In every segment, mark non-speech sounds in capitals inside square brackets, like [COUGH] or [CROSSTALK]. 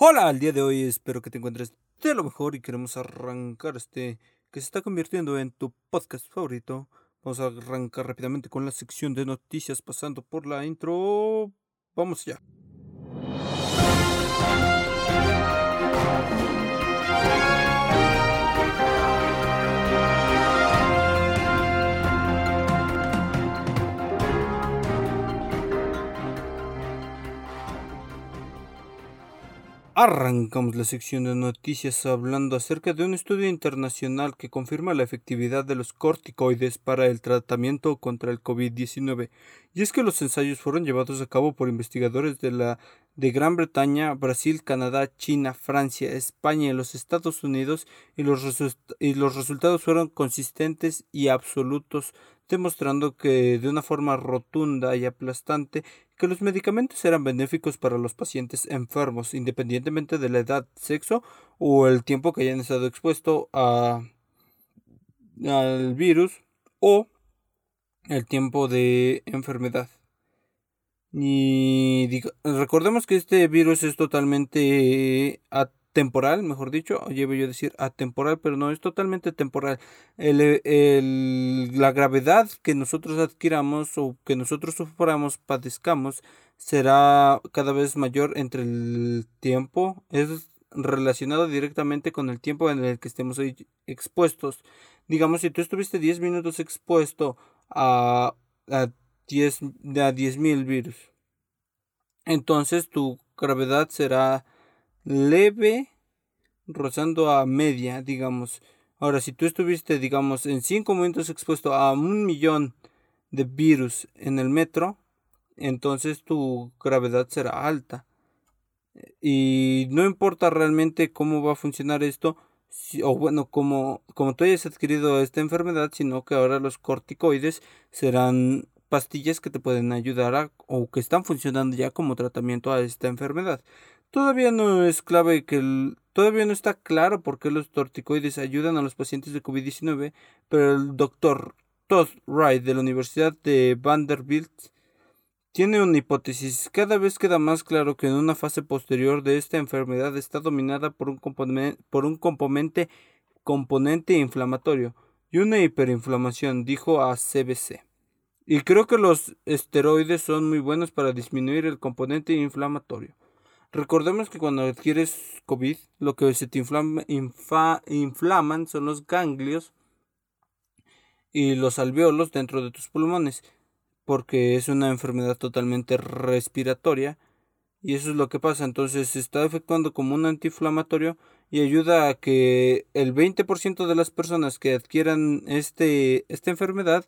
Hola, al día de hoy espero que te encuentres de lo mejor y queremos arrancar este que se está convirtiendo en tu podcast favorito. Vamos a arrancar rápidamente con la sección de noticias pasando por la intro. Vamos ya. Arrancamos la sección de noticias hablando acerca de un estudio internacional que confirma la efectividad de los corticoides para el tratamiento contra el COVID-19. Y es que los ensayos fueron llevados a cabo por investigadores de la de Gran Bretaña, Brasil, Canadá, China, Francia, España y los Estados Unidos y los, y los resultados fueron consistentes y absolutos, demostrando que de una forma rotunda y aplastante que los medicamentos eran benéficos para los pacientes enfermos, independientemente de la edad, sexo o el tiempo que hayan estado expuesto a, al virus o el tiempo de enfermedad. Y recordemos que este virus es totalmente atemporal, mejor dicho, llevo yo a decir atemporal, pero no es totalmente temporal. El, la gravedad que nosotros adquiramos o que nosotros suframos, padezcamos, será cada vez mayor entre el tiempo. Es relacionado directamente con el tiempo en el que estemos expuestos. Digamos, si tú estuviste 10 minutos expuesto a, a 10 a 10.000 virus. Entonces tu gravedad será leve rozando a media, digamos. Ahora, si tú estuviste, digamos, en 5 momentos expuesto a un millón de virus en el metro, entonces tu gravedad será alta. Y no importa realmente cómo va a funcionar esto, o bueno, como, como tú hayas adquirido esta enfermedad, sino que ahora los corticoides serán pastillas que te pueden ayudar a, o que están funcionando ya como tratamiento a esta enfermedad. Todavía no es clave que todavía no está claro por qué los corticoides ayudan a los pacientes de COVID-19, pero el doctor Todd Wright de la Universidad de Vanderbilt tiene una hipótesis. Cada vez queda más claro que en una fase posterior de esta enfermedad está dominada por un componente, por un componente, componente inflamatorio y una hiperinflamación, dijo a CBC. Y creo que los esteroides son muy buenos para disminuir el componente inflamatorio. Recordemos que cuando adquieres COVID, lo que se te inflama, inflaman son los ganglios y los alveolos dentro de tus pulmones, porque es una enfermedad totalmente respiratoria y eso es lo que pasa. Entonces se está efectuando como un antiinflamatorio y ayuda a que el 20% de las personas que adquieran este, esta enfermedad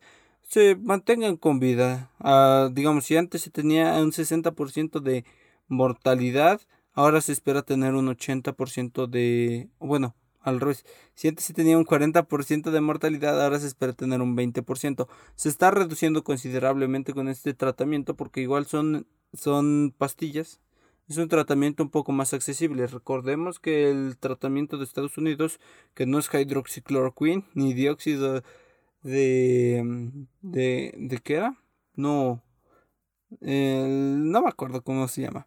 se mantengan con vida. Ah, digamos, si antes se tenía un 60% de mortalidad, ahora se espera tener un 80% de... Bueno, al revés. Si antes se tenía un 40% de mortalidad, ahora se espera tener un 20%. Se está reduciendo considerablemente con este tratamiento porque igual son, son pastillas. Es un tratamiento un poco más accesible. Recordemos que el tratamiento de Estados Unidos, que no es hidroxicloroquine ni dióxido de, mm, de, de qué era, no, no me acuerdo cómo se llama,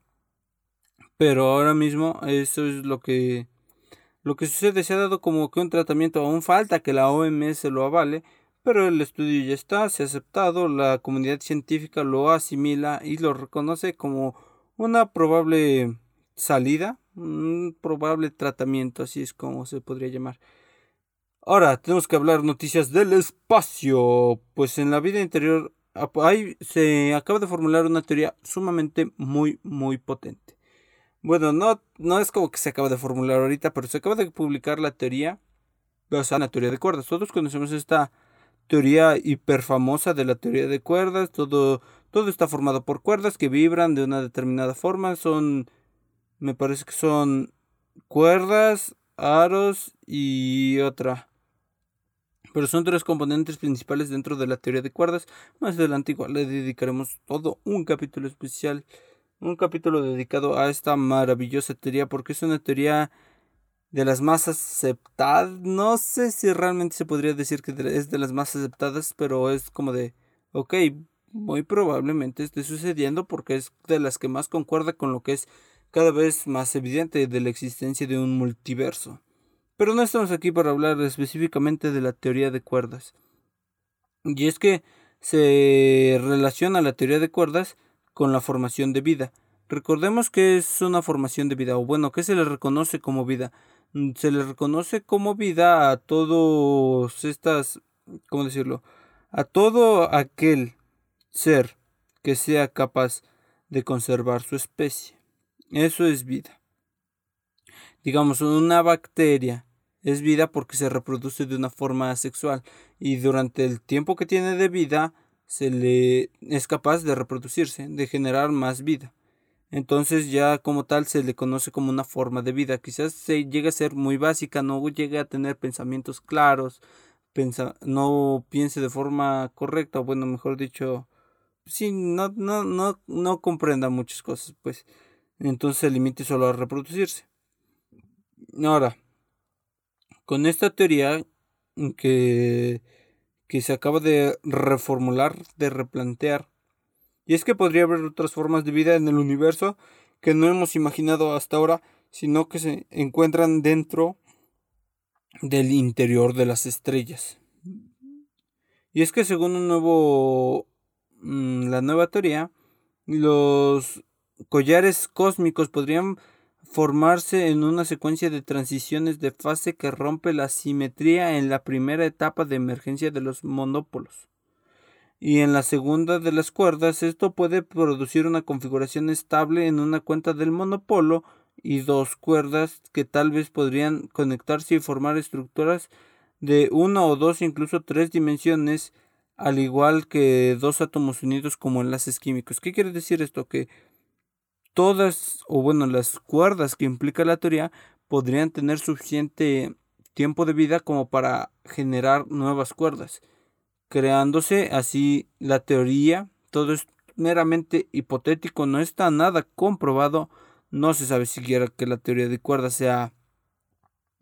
pero ahora mismo eso es lo que, lo que sucede, se ha dado como que un tratamiento, aún falta que la OMS lo avale, pero el estudio ya está, se ha aceptado, la comunidad científica lo asimila y lo reconoce como una probable salida, un probable tratamiento, así es como se podría llamar. Ahora tenemos que hablar noticias del espacio. Pues en la vida interior se acaba de formular una teoría sumamente muy, muy potente. Bueno, no, no es como que se acaba de formular ahorita, pero se acaba de publicar la teoría basada en la teoría de cuerdas. Todos conocemos esta teoría hiper famosa de la teoría de cuerdas. Todo, todo está formado por cuerdas que vibran de una determinada forma. Son, me parece que son cuerdas, aros y otra pero son tres componentes principales dentro de la teoría de cuerdas. Más adelante igual le dedicaremos todo un capítulo especial, un capítulo dedicado a esta maravillosa teoría, porque es una teoría de las más aceptadas. No sé si realmente se podría decir que es de las más aceptadas, pero es como de, ok, muy probablemente esté sucediendo porque es de las que más concuerda con lo que es cada vez más evidente de la existencia de un multiverso. Pero no estamos aquí para hablar específicamente de la teoría de cuerdas. Y es que se relaciona la teoría de cuerdas con la formación de vida. Recordemos que es una formación de vida, o bueno, que se le reconoce como vida. Mm, se le reconoce como vida a todos estas, ¿cómo decirlo? A todo aquel ser que sea capaz de conservar su especie. Eso es vida. Digamos, una bacteria es vida porque se reproduce de una forma asexual y durante el tiempo que tiene de vida se le es capaz de reproducirse, de generar más vida. Entonces ya como tal se le conoce como una forma de vida. Quizás se llegue a ser muy básica, no llegue a tener pensamientos claros, no piense de forma correcta, o bueno, mejor dicho, sí, no, no, no, no comprenda muchas cosas, pues. Entonces se limite solo a reproducirse. Ahora, con esta teoría que, que se acaba de reformular, de replantear, y es que podría haber otras formas de vida en el universo que no hemos imaginado hasta ahora, sino que se encuentran dentro del interior de las estrellas. Y es que según un nuevo mm, la nueva teoría, los collares cósmicos podrían formarse en una secuencia de transiciones de fase que rompe la simetría en la primera etapa de emergencia de los monópolos. Y en la segunda de las cuerdas, esto puede producir una configuración estable en una cuenta del monopolo y dos cuerdas que tal vez podrían conectarse y formar estructuras de una o dos, incluso tres dimensiones, al igual que dos átomos unidos como enlaces químicos. ¿Qué quiere decir esto? Que todas, o bueno, las cuerdas que implica la teoría podrían tener suficiente tiempo de vida como para generar nuevas cuerdas, creándose así la teoría. Todo es meramente hipotético, no está nada comprobado, no se sabe siquiera que la teoría de cuerdas sea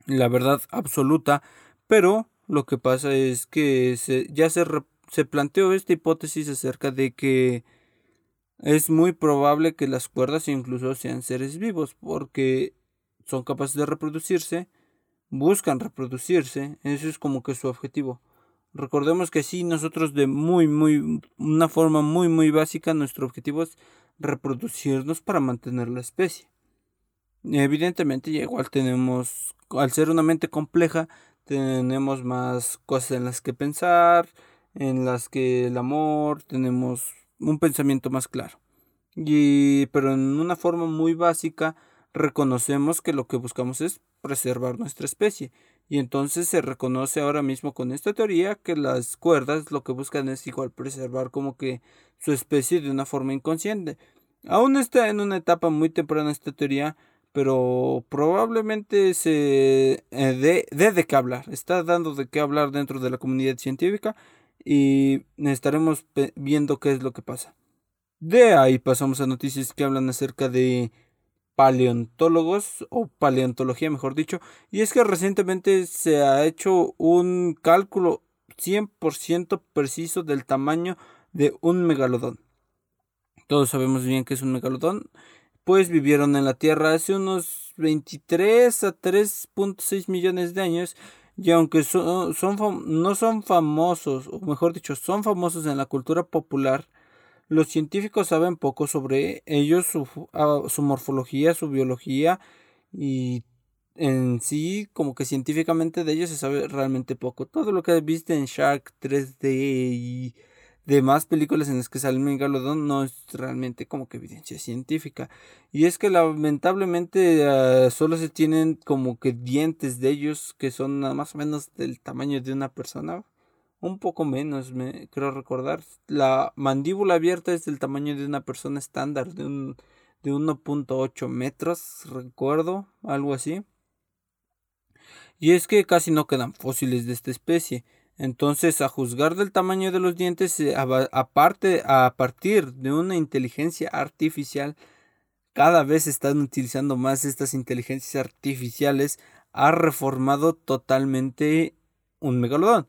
la verdad absoluta, pero lo que pasa es que se, ya se, se planteó esta hipótesis acerca de que es muy probable que las cuerdas incluso sean seres vivos porque son capaces de reproducirse, buscan reproducirse, eso es como que su objetivo. Recordemos que sí, nosotros de muy, muy, una forma muy, muy básica, nuestro objetivo es reproducirnos para mantener la especie. Evidentemente, igual tenemos, al ser una mente compleja, tenemos más cosas en las que pensar, en las que el amor, tenemos un pensamiento más claro. Y, pero en una forma muy básica reconocemos que lo que buscamos es preservar nuestra especie. Y entonces se reconoce ahora mismo con esta teoría que las cuerdas lo que buscan es igual preservar como que su especie de una forma inconsciente. Aún está en una etapa muy temprana esta teoría, pero probablemente se eh, dé de qué hablar. Está dando de qué hablar dentro de la comunidad científica y estaremos viendo qué es lo que pasa. De ahí pasamos a noticias que hablan acerca de paleontólogos o paleontología mejor dicho y es que recientemente se ha hecho un cálculo 100% preciso del tamaño de un megalodón. Todos sabemos bien que es un megalodón, pues vivieron en la Tierra hace unos 23 a 3.6 millones de años y aunque son, no son famosos, o mejor dicho, son famosos en la cultura popular, los científicos saben poco sobre ellos, su, ah, su morfología, su biología y en sí, como que científicamente de ellos se sabe realmente poco. Todo lo que viste en Shark 3D y demás películas en las que sale Megalodon no es realmente como que evidencia científica. Y es que lamentablemente ah, solo se tienen como que dientes de ellos que son más o menos del tamaño de una persona. Un poco menos, me creo recordar. La mandíbula abierta es del tamaño de una persona estándar, de un de 1.8 metros, recuerdo, algo así. Y es que casi no quedan fósiles de esta especie. Entonces, a juzgar del tamaño de los dientes, eh, aparte, a partir de una inteligencia artificial, cada vez están utilizando más estas inteligencias artificiales, ha reformado totalmente un megalodón.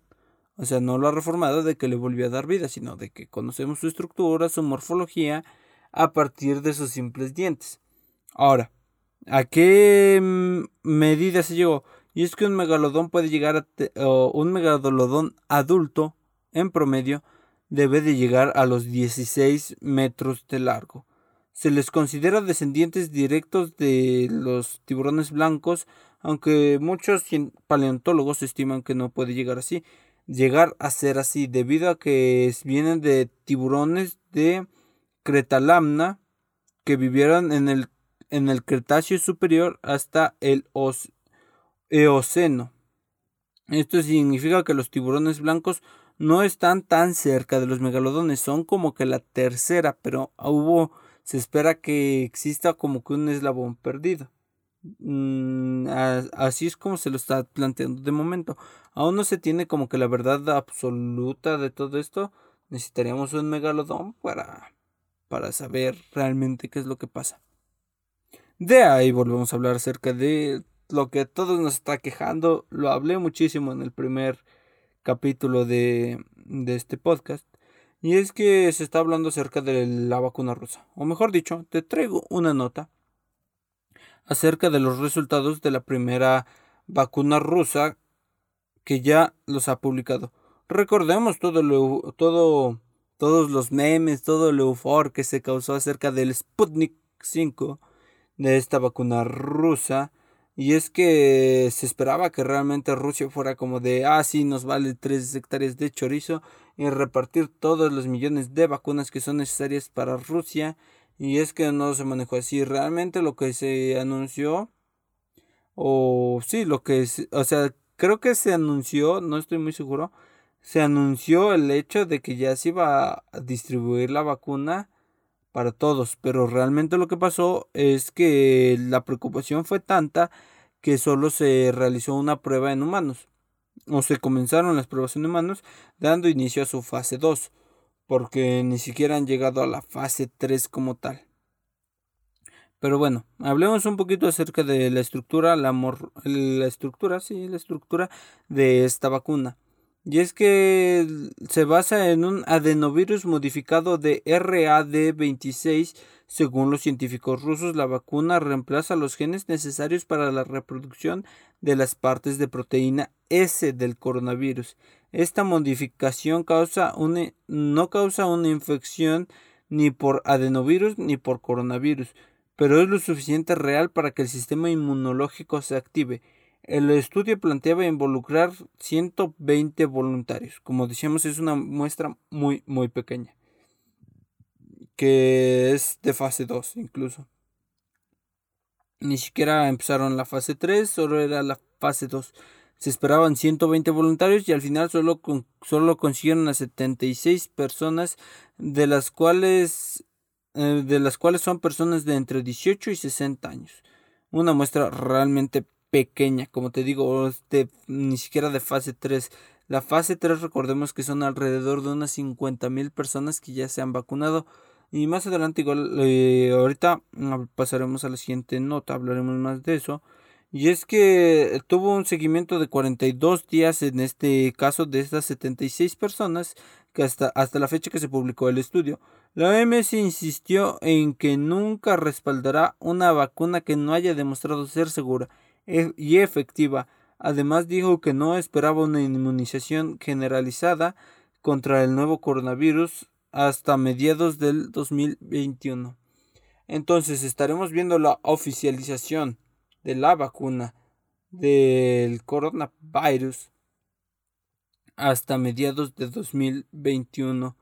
O sea, no lo ha reformado de que le volvió a dar vida, sino de que conocemos su estructura, su morfología, a partir de sus simples dientes. Ahora, ¿a qué mm, medida se llegó? Y es que un megalodón puede llegar a un megalodón adulto en promedio debe de llegar a los 16 metros de largo. Se les considera descendientes directos de los tiburones blancos, aunque muchos paleontólogos estiman que no puede llegar así, llegar a ser así, debido a que vienen de tiburones de Cretalamna que vivieron en el, en el Cretáceo superior hasta el Eoceno. Esto significa que los tiburones blancos no están tan cerca de los megalodones, son como que la tercera, pero hubo, se espera que exista como que un eslabón perdido. Mm, así es como se lo está planteando de momento. Aún no se tiene como que la verdad absoluta de todo esto. Necesitaríamos un megalodón para, para saber realmente qué es lo que pasa. De ahí volvemos a hablar acerca de lo que todos nos está quejando. Lo hablé muchísimo en el primer capítulo de, de este podcast. Y es que se está hablando acerca de la vacuna rusa. O mejor dicho, te traigo una nota acerca de los resultados de la primera vacuna rusa que ya los ha publicado. Recordemos todo lo, todo, todos los memes, todo el eufor que se causó acerca del Sputnik 5 de esta vacuna rusa y es que se esperaba que realmente Rusia fuera como de, ah, sí, nos vale 3 hectáreas de chorizo y repartir todos los millones de vacunas que son necesarias para Rusia. Y es que no se manejó así. Realmente lo que se anunció, o sí, lo que, o sea, creo que se anunció, no estoy muy seguro, se anunció el hecho de que ya se iba a distribuir la vacuna para todos, pero realmente lo que pasó es que la preocupación fue tanta que solo se realizó una prueba en humanos, o se comenzaron las pruebas en humanos, dando inicio a su fase 2, porque ni siquiera han llegado a la fase 3 como tal. Pero bueno, hablemos un poquito acerca de la estructura, la, la estructura, sí, la estructura de esta vacuna. Y es que se basa en un adenovirus modificado de RAD26. Según los científicos rusos, la vacuna reemplaza los genes necesarios para la reproducción de las partes de proteína S del coronavirus. Esta modificación causa una, no causa una infección ni por adenovirus ni por coronavirus, pero es lo suficiente real para que el sistema inmunológico se active el estudio planteaba involucrar 120 voluntarios. Como decíamos, es una muestra muy, muy pequeña. Que es de fase 2 incluso. Ni siquiera empezaron la fase 3, solo era la fase 2. Se esperaban 120 voluntarios y al final solo, solo consiguieron a 76 personas, de las cuales, eh, de las cuales son personas de entre 18 y 60 años. Una muestra realmente pequeña, como te digo, ni siquiera de fase 3. La fase 3 recordemos que son alrededor de unas 50 mil personas que ya se han vacunado. Y más adelante, igual, eh, ahorita mm, pasaremos a la siguiente nota, hablaremos más de eso. Y es que tuvo un seguimiento de 42 días en este caso de estas 76 personas que hasta, hasta la fecha que se publicó el estudio. La OMS insistió en que nunca respaldará una vacuna que no haya demostrado ser segura y efectiva. Además dijo que no esperaba una inmunización generalizada contra el nuevo coronavirus hasta mediados del 2021. Entonces estaremos viendo la oficialización de la vacuna del coronavirus hasta mediados de 2021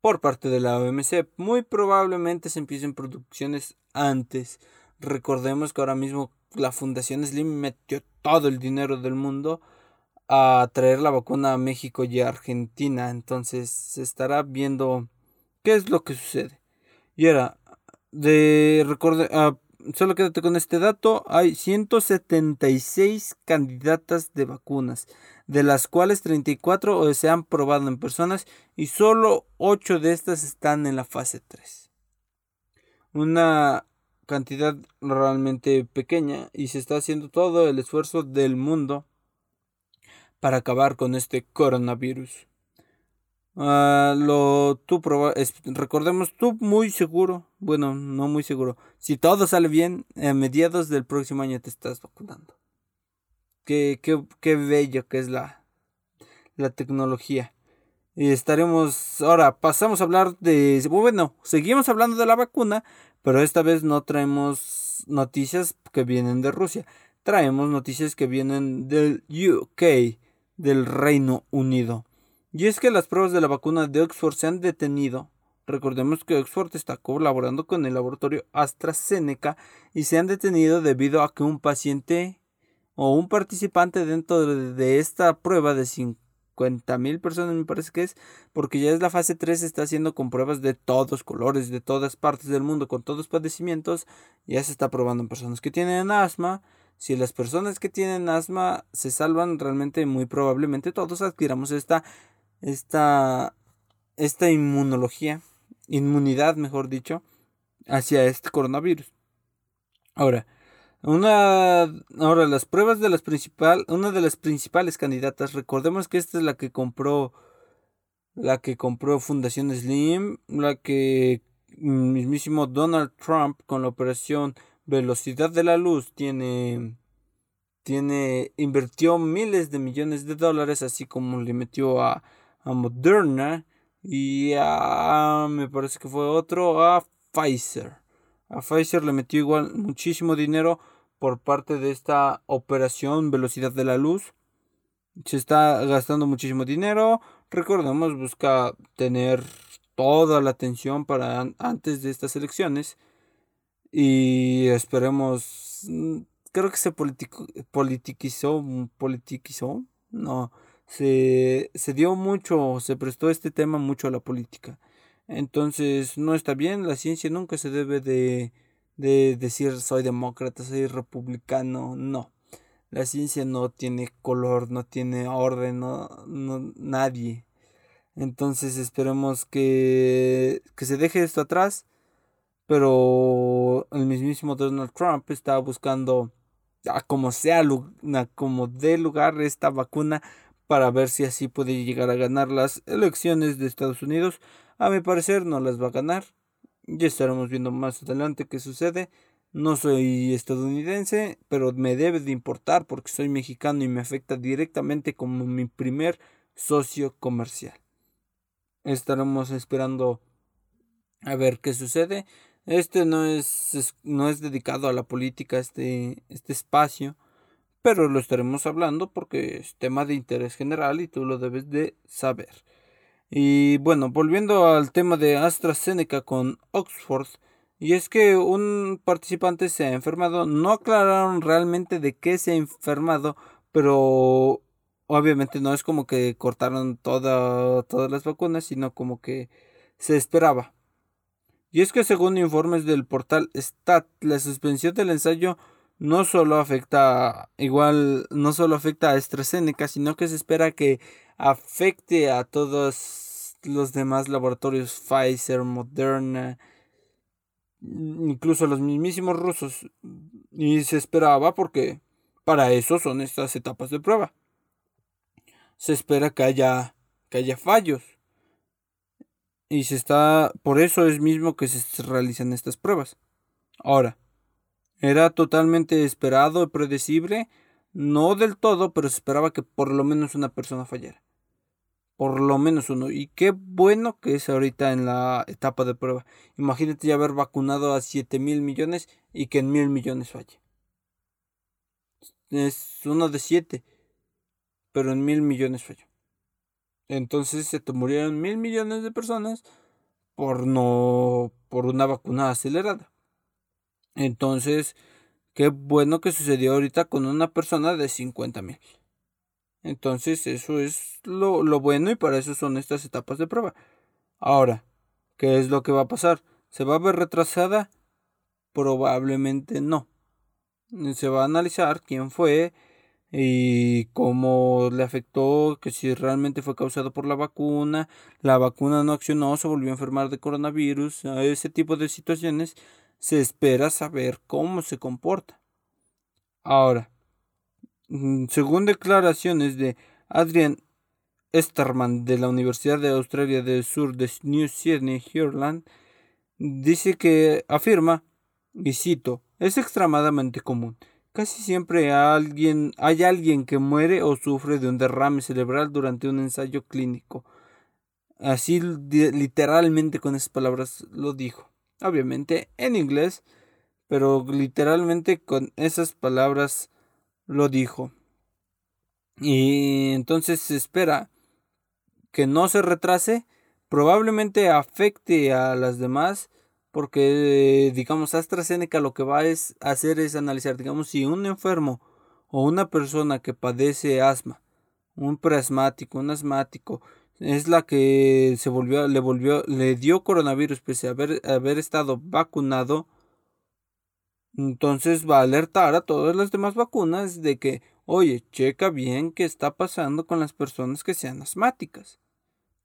por parte de la OMC. Muy probablemente se empiecen producciones antes. Recordemos que ahora mismo la Fundación Slim metió todo el dinero del mundo a traer la vacuna a México y a Argentina. Entonces se estará viendo qué es lo que sucede. Y ahora, de recorde, ah, solo quédate con este dato, hay 176 candidatas de vacunas, de las cuales 34 se han probado en personas y solo 8 de estas están en la fase 3. Una cantidad realmente pequeña y se está haciendo todo el esfuerzo del mundo para acabar con este coronavirus. Ah, lo tú proba, recordemos tú muy seguro, bueno, no muy seguro. Si todo sale bien, a mediados del próximo año te estás vacunando. Qué, qué, qué bello que es la, la tecnología. Estaremos, ahora pasamos a hablar de, bueno, seguimos hablando de la vacuna, pero esta vez no traemos noticias que vienen de Rusia, traemos noticias que vienen del UK, del Reino Unido. Y es que las pruebas de la vacuna de Oxford se han detenido. Recordemos que Oxford está colaborando con el laboratorio AstraZeneca y se han detenido debido a que un paciente o un participante dentro de esta prueba de 50 mil personas me parece que es, porque ya es la fase 3, está haciendo con pruebas de todos colores, de todas partes del mundo, con todos padecimientos, ya se está probando en personas que tienen asma, si las personas que tienen asma se salvan, realmente muy probablemente todos adquiramos esta, esta, esta inmunología, inmunidad mejor dicho, hacia este coronavirus. Ahora, una, ahora las pruebas de las principal, una de las principales candidatas, recordemos que esta es la que compró, la que compró Fundación Slim, la que mismísimo Donald Trump con la operación Velocidad de la Luz tiene, tiene, invirtió miles de millones de dólares, así como le metió a, a Moderna y a, me parece que fue otro, a Pfizer. A Pfizer le metió igual muchísimo dinero por parte de esta operación velocidad de la luz. Se está gastando muchísimo dinero. Recordemos, busca tener toda la atención para antes de estas elecciones. Y esperemos. Mm, creo que se politiquizó. Politiquizó. No. Se, se dio mucho. Se prestó este tema mucho a la política. Entonces no está bien, la ciencia nunca se debe de, de decir soy demócrata, soy republicano, no. La ciencia no tiene color, no tiene orden, no, nadie. Entonces esperemos que, que se deje esto atrás. Pero el mismísimo Donald Trump está buscando a como sea, como dé lugar esta vacuna para ver si así puede llegar a ganar las elecciones de Estados Unidos. A mi parecer no las va a ganar. Ya estaremos viendo más adelante qué sucede. No soy estadounidense, pero me debe de importar porque soy mexicano y me afecta directamente como mi primer socio comercial. Estaremos esperando a ver qué sucede. Este no es, no es dedicado a la política, este, este espacio, pero lo estaremos hablando porque es tema de interés general y tú lo debes de saber. Y bueno, volviendo al tema de AstraZeneca con Oxford, y es que un participante se ha enfermado, no aclararon realmente de qué se ha enfermado, pero obviamente no es como que cortaron toda, todas las vacunas, sino como que se esperaba. Y es que según informes del portal STAT, la suspensión del ensayo no solo afecta igual no solo afecta a AstraZeneca, sino que se espera que afecte a todos los demás laboratorios Pfizer, Moderna, incluso a los mismísimos rusos. Y se esperaba porque para eso son estas etapas de prueba. Se espera que haya, que haya fallos. Y se está, por eso es mismo que se realizan estas pruebas. Ahora, era totalmente esperado y predecible, no del todo, pero se esperaba que por lo menos una persona fallara por lo menos uno. Y qué bueno que es ahorita en la etapa de prueba. Imagínate ya haber vacunado a 7 mil millones y que en mil millones falle. Es uno de 7, pero en mil millones falló. Entonces se te murieron mil millones de personas por no por una vacuna acelerada. Entonces, qué bueno que sucedió ahorita con una persona de 50 mil. Entonces eso es lo, bueno y para eso son estas etapas de prueba. Ahora, ¿qué es lo que va a pasar? ¿Se va a ver retrasada? Probablemente no. Se va a analizar quién fue y cómo le afectó, que si realmente fue causado por la vacuna, la vacuna no accionó, se volvió a enfermar de coronavirus, ese tipo de situaciones se espera saber cómo se comporta. Ahora, según declaraciones de Adrian Esterman de la Universidad de Australia del Sur de New Sydney, Ireland, dice que afirma, y cito, es extremadamente común. Casi siempre alguien, hay alguien que muere o sufre de un derrame cerebral durante un ensayo clínico. Así literalmente con esas palabras lo dijo. Obviamente en inglés, pero literalmente con esas palabras lo dijo. Y entonces se espera que no se retrase, probablemente afecte a las demás, porque digamos AstraZeneca lo que va es hacer es analizar, digamos, si un enfermo o una persona que padece asma, un preasmático, un asmático, es la que se volvió, le volvió, le dio coronavirus pese a haber, haber estado vacunado, entonces va a alertar a todas las demás vacunas de que, oye, checa bien qué está pasando con las personas que sean asmáticas.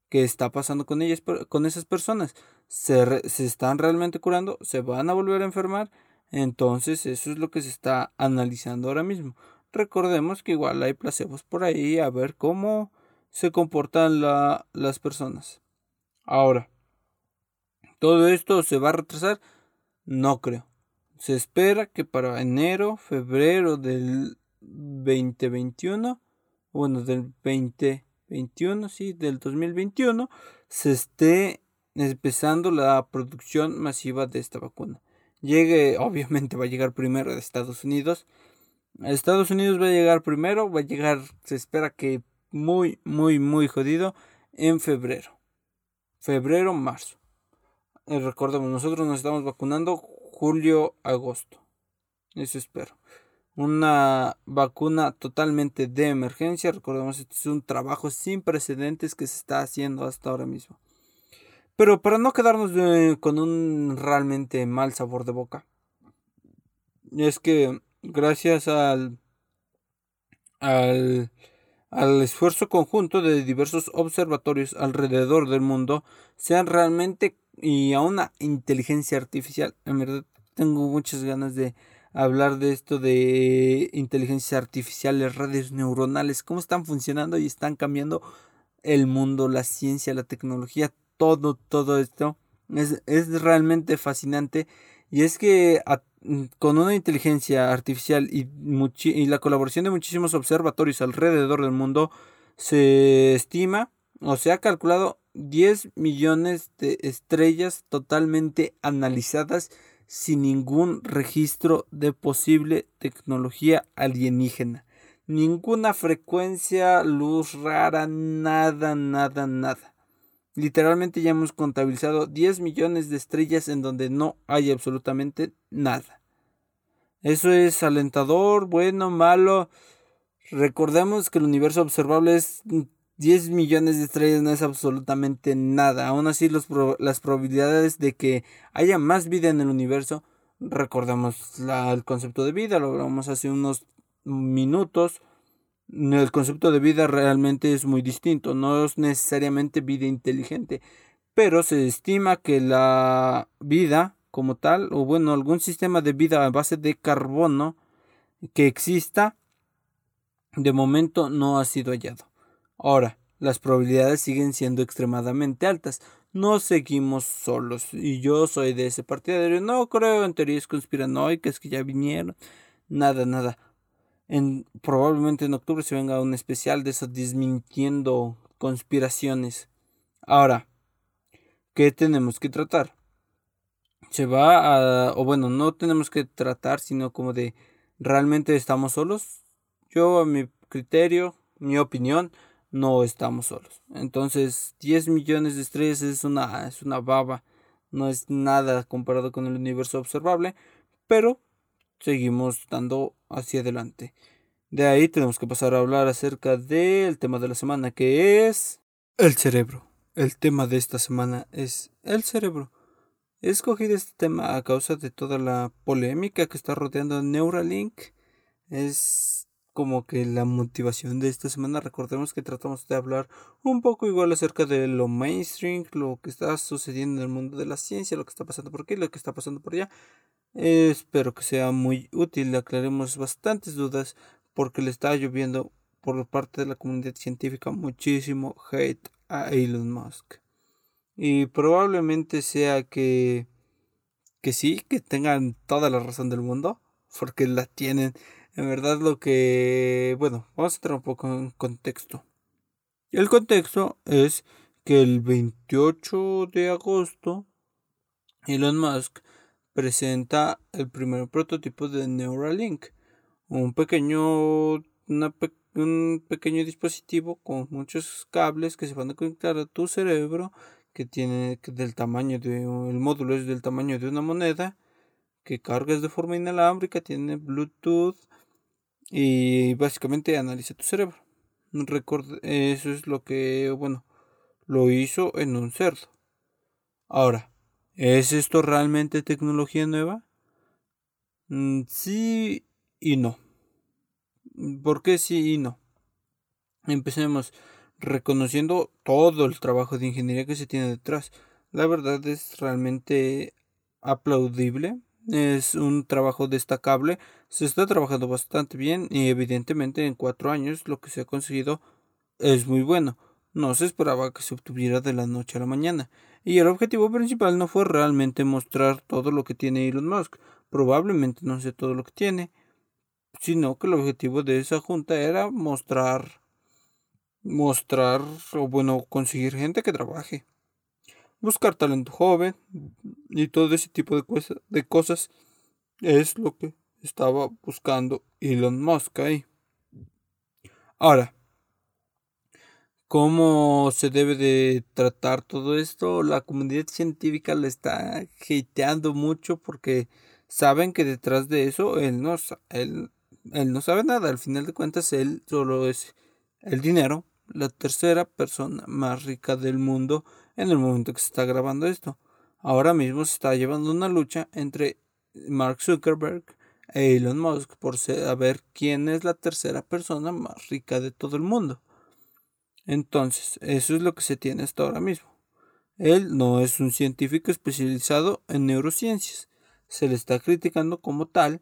¿Qué está pasando con ellas, con esas personas? ¿Se, ¿Se están realmente curando? ¿Se van a volver a enfermar? Entonces eso es lo que se está analizando ahora mismo. Recordemos que igual hay placebos por ahí a ver cómo se comportan las personas. Ahora, ¿todo esto se va a retrasar? No creo. Se espera que para enero, febrero del 2021, bueno, del 2021, sí, del 2021, se esté empezando la producción masiva de esta vacuna. Llegue, [LAUGHS] obviamente va a llegar primero de Estados Unidos. Estados Unidos va a llegar primero, va a llegar, se espera que muy, muy, muy jodido en febrero. Febrero, marzo. Eh, recordemos, nosotros nos estamos vacunando julio, agosto. Eso espero. Una vacuna totalmente de emergencia. Recordemos, este es un trabajo sin precedentes que se está haciendo hasta ahora mismo. Pero para no quedarnos con un realmente mal sabor de boca. Es que gracias al, al al esfuerzo conjunto de diversos observatorios alrededor del mundo, sean realmente y a una inteligencia artificial. En verdad tengo muchas ganas de hablar de esto de inteligencia artificial, las redes neuronales, cómo están funcionando y están cambiando el mundo, la ciencia, la tecnología, todo, todo esto. Es, es realmente fascinante. Y es que con una inteligencia artificial y, y, la colaboración de muchísimos observatorios alrededor del mundo, se estima o se ha calculado 10 millones de estrellas totalmente analizadas sin ningún registro de posible tecnología alienígena. Ninguna frecuencia, luz rara, nada, nada, nada. Literalmente ya hemos contabilizado 10 millones de estrellas en donde no hay absolutamente nada. Eso es alentador, bueno, malo. Recordemos que el universo observable es 10 millones de estrellas, no es absolutamente nada. Aún así, las probabilidades de que haya más vida en el universo, recordemos el concepto de vida, lo hablamos hace unos minutos el concepto de vida realmente es muy distinto, no es necesariamente vida inteligente, pero se estima que la vida como tal, o bueno, algún sistema de vida a base de carbono que exista, de momento no ha sido hallado. Ahora, las probabilidades siguen siendo extremadamente altas. No seguimos solos. Y yo soy de ese partidario. No creo en teorías conspiranoicas que ya vinieron. Nada, nada probablemente en octubre se venga un especial de eso desmintiendo conspiraciones. Ahora, ¿qué tenemos que tratar? Se va a, o bueno, no tenemos que tratar, sino como de, ¿realmente estamos solos? Yo, a mi criterio, mi opinión, no estamos solos. Entonces, 10 millones de estrellas es una, es una baba, no es nada comparado con el universo observable, pero seguimos dando hacia adelante. De ahí tenemos que pasar a hablar acerca del tema de la semana que es el cerebro. El tema de esta semana es el cerebro. He escogido este tema a causa de toda la polémica que está rodeando Neuralink. Es como que la motivación de esta semana. Recordemos que tratamos de hablar un poco igual acerca de lo mainstream, lo que está sucediendo en el mundo de la ciencia, lo que está pasando por aquí, lo que está pasando por allá. espero que sea muy útil, aclaremos bastantes dudas porque le está lloviendo por parte de la comunidad científica muchísimo hate a Elon Musk. Y probablemente sea que, que sí, que tengan toda la razón del mundo, porque la tienen. En verdad lo que... Bueno, vamos a entrar un poco en contexto. El contexto es que el 28 de agosto Elon Musk presenta el primer prototipo de Neuralink, un pequeño, un pequeño dispositivo con muchos cables que se van a conectar a tu cerebro, que tiene del tamaño de, el módulo es del tamaño de una moneda, que cargas de forma inalámbrica, tiene Bluetooth y básicamente analiza tu cerebro. eso es lo que, bueno, lo hizo en un cerdo. Ahora, ¿es esto realmente tecnología nueva? Mm, sí y no. ¿Por qué sí y no? Empecemos reconociendo todo el trabajo de ingeniería que se tiene detrás. La verdad es realmente aplaudible. Es un trabajo destacable. Se está trabajando bastante bien y evidentemente en cuatro años lo que se ha conseguido es muy bueno. No se esperaba que se obtuviera de la noche a la mañana, y el objetivo principal no fue realmente mostrar todo lo que tiene Elon Musk, probablemente no sé todo lo que tiene, sino que el objetivo de esa junta era mostrar, mostrar, o bueno, conseguir gente que trabaje, buscar talento joven, y todo ese tipo de, cosas, es lo que estaba buscando Elon Musk ahí. Ahora, cómo se debe de tratar todo esto. La comunidad científica le está hateando mucho porque saben que detrás de eso él no, él no sabe nada. Al final de cuentas, él solo es el dinero, la tercera persona más rica del mundo en el momento que se está grabando esto. Ahora mismo se está llevando una lucha entre Mark Zuckerberg e Elon Musk por saber quién es la tercera persona más rica de todo el mundo. Entonces, eso es lo que se tiene hasta ahora mismo. Él no es un científico especializado en neurociencias. Se le está criticando como tal.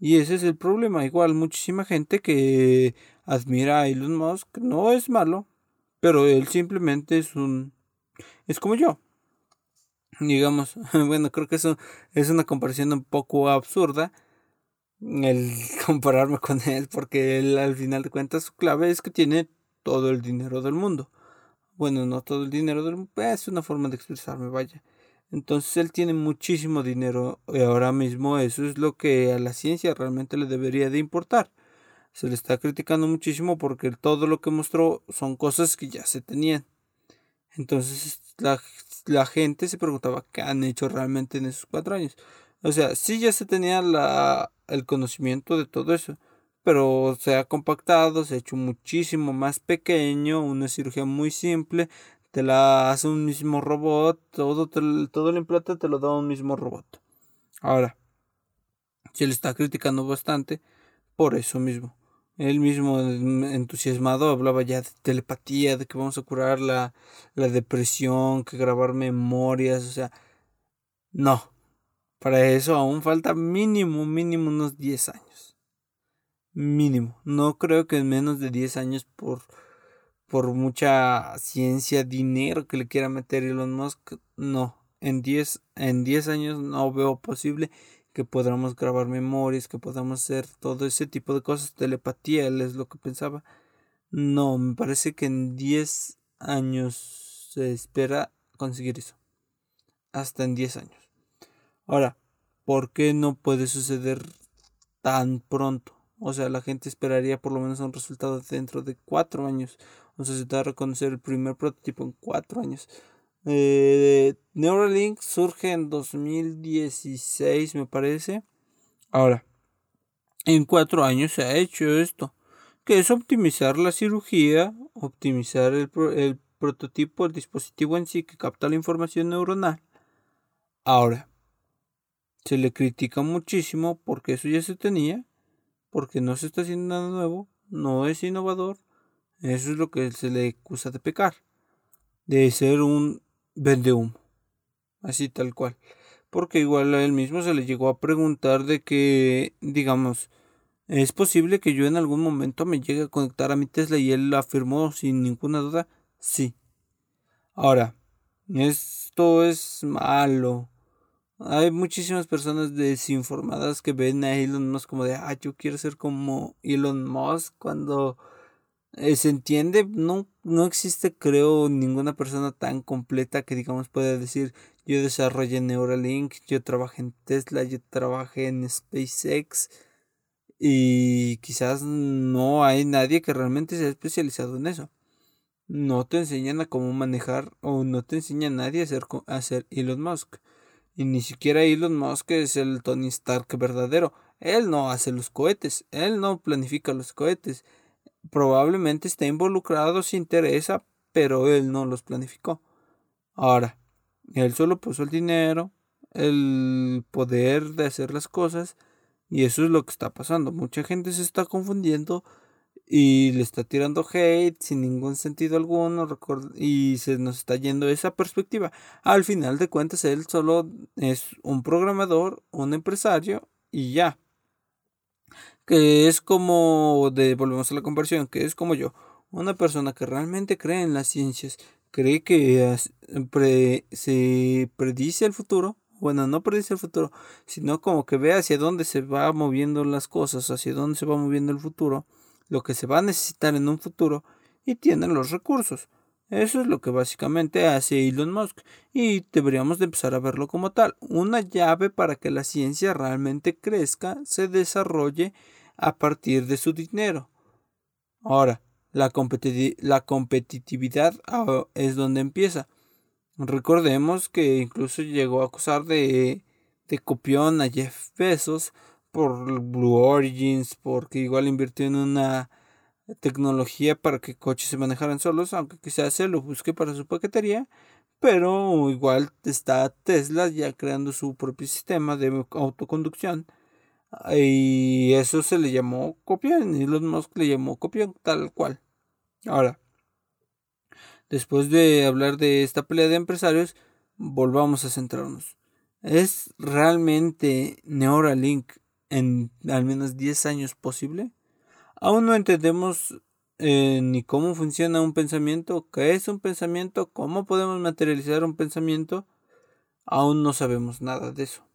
Y ese es el problema. Igual muchísima gente que admira a Elon Musk no es malo. Pero él simplemente es un... Es como yo. Digamos, [LAUGHS] bueno, creo que eso es una comparación un poco absurda. El [LAUGHS] compararme con él. Porque él al final de cuentas su clave es que tiene todo el dinero del mundo. Bueno, no todo el dinero del mundo, es una forma de expresarme, vaya. Entonces él tiene muchísimo dinero y ahora mismo eso es lo que a la ciencia realmente le debería de importar. Se le está criticando muchísimo porque todo lo que mostró son cosas que ya se tenían. Entonces la, la gente se preguntaba qué han hecho realmente en esos cuatro años. O sea, sí ya se tenía la, el conocimiento de todo eso, pero se ha compactado, se ha hecho muchísimo más pequeño, una cirugía muy simple, te la hace un mismo robot, todo, todo el implante te lo da un mismo robot. Ahora, se le está criticando bastante por eso mismo. Él mismo entusiasmado hablaba ya de telepatía, de que vamos a curar la, la depresión, que grabar memorias, o sea, no. Para eso aún falta mínimo, mínimo unos 10 años mínimo. No creo que en menos de 10 años por, por mucha ciencia, dinero que le quiera meter Elon Musk, no. En 10, en 10 años no veo posible que podamos grabar memorias, que podamos hacer todo ese tipo de cosas. Telepatía es lo que pensaba. No, me parece que en 10 años se espera conseguir eso. Hasta en 10 años. Ahora, ¿por qué no puede suceder tan pronto? O sea, la gente esperaría por lo menos un resultado dentro de cuatro años. O sea, se da a reconocer el primer prototipo en cuatro años. Eh, Neuralink surge en 2016, me parece. Ahora, en cuatro años se ha hecho esto, que es optimizar la cirugía, optimizar el, el prototipo, el dispositivo en sí que capta la información neuronal. Ahora, se le critica muchísimo porque eso ya se tenía porque no se está haciendo nada nuevo, no es innovador. Eso es lo que se le acusa de pecar, de ser un vendehumo, así tal cual. Porque igual a él mismo se le llegó a preguntar de que, digamos, Es posible que yo en algún momento me llegue a conectar a mi Tesla y él afirmó sin ninguna duda. Sí. Ahora, esto es malo. Hay muchísimas personas desinformadas que ven a Elon Musk como de, ah, yo quiero ser como Elon Musk cuando eh, se entiende, no, no existe creo ninguna persona tan completa que digamos pueda decir, yo desarrollé Neuralink, yo trabajé en Tesla, yo trabajé en SpaceX y quizás no hay nadie que realmente sea especializado en eso. No te enseñan a cómo manejar o no te enseña a nadie a hacer, a hacer Elon Musk. Y ni siquiera Elon Musk es el Tony Stark verdadero. Él no hace los cohetes, él no planifica los cohetes. Probablemente está involucrado, se interesa, pero él no los planificó. Ahora, él solo puso el dinero, el poder de hacer las cosas y eso es lo que está pasando. Mucha gente se está confundiendo y le está tirando hate sin ningún sentido alguno y se nos está yendo esa perspectiva. Al final de cuentas, él solo es un programador, un empresario y ya. Que es como, de, volvemos a la conversión, que es como yo, una persona que realmente cree en las ciencias, cree que se predice el futuro bueno, no predice el futuro, sino como que ve hacia dónde se va moviendo las cosas, hacia dónde se va moviendo el futuro, lo que se va a necesitar en un futuro y tienen los recursos. Eso es lo que básicamente hace Elon Musk y deberíamos de empezar a verlo como tal, una llave para que la ciencia realmente crezca, se desarrolle a partir de su dinero. Ahora, la, la competitividad ah, es donde empieza. Recordemos que incluso llegó a acusar de, de copión a Jeff Bezos por Blue Origins, porque igual invirtió en una tecnología para que coches se manejaran solos, aunque quizás se lo busque para su paquetería, pero igual está Tesla ya creando su propio sistema de autoconducción y eso se le llamó copión y Elon Musk le llamó copión tal cual. Ahora, Después de hablar de esta pelea de empresarios, volvamos a centrarnos. ¿Es realmente Neuralink en al menos 10 años posible? Aún no entendemos eh, ni cómo funciona un pensamiento, qué es un pensamiento, cómo podemos materializar un pensamiento. Aún no sabemos nada de eso.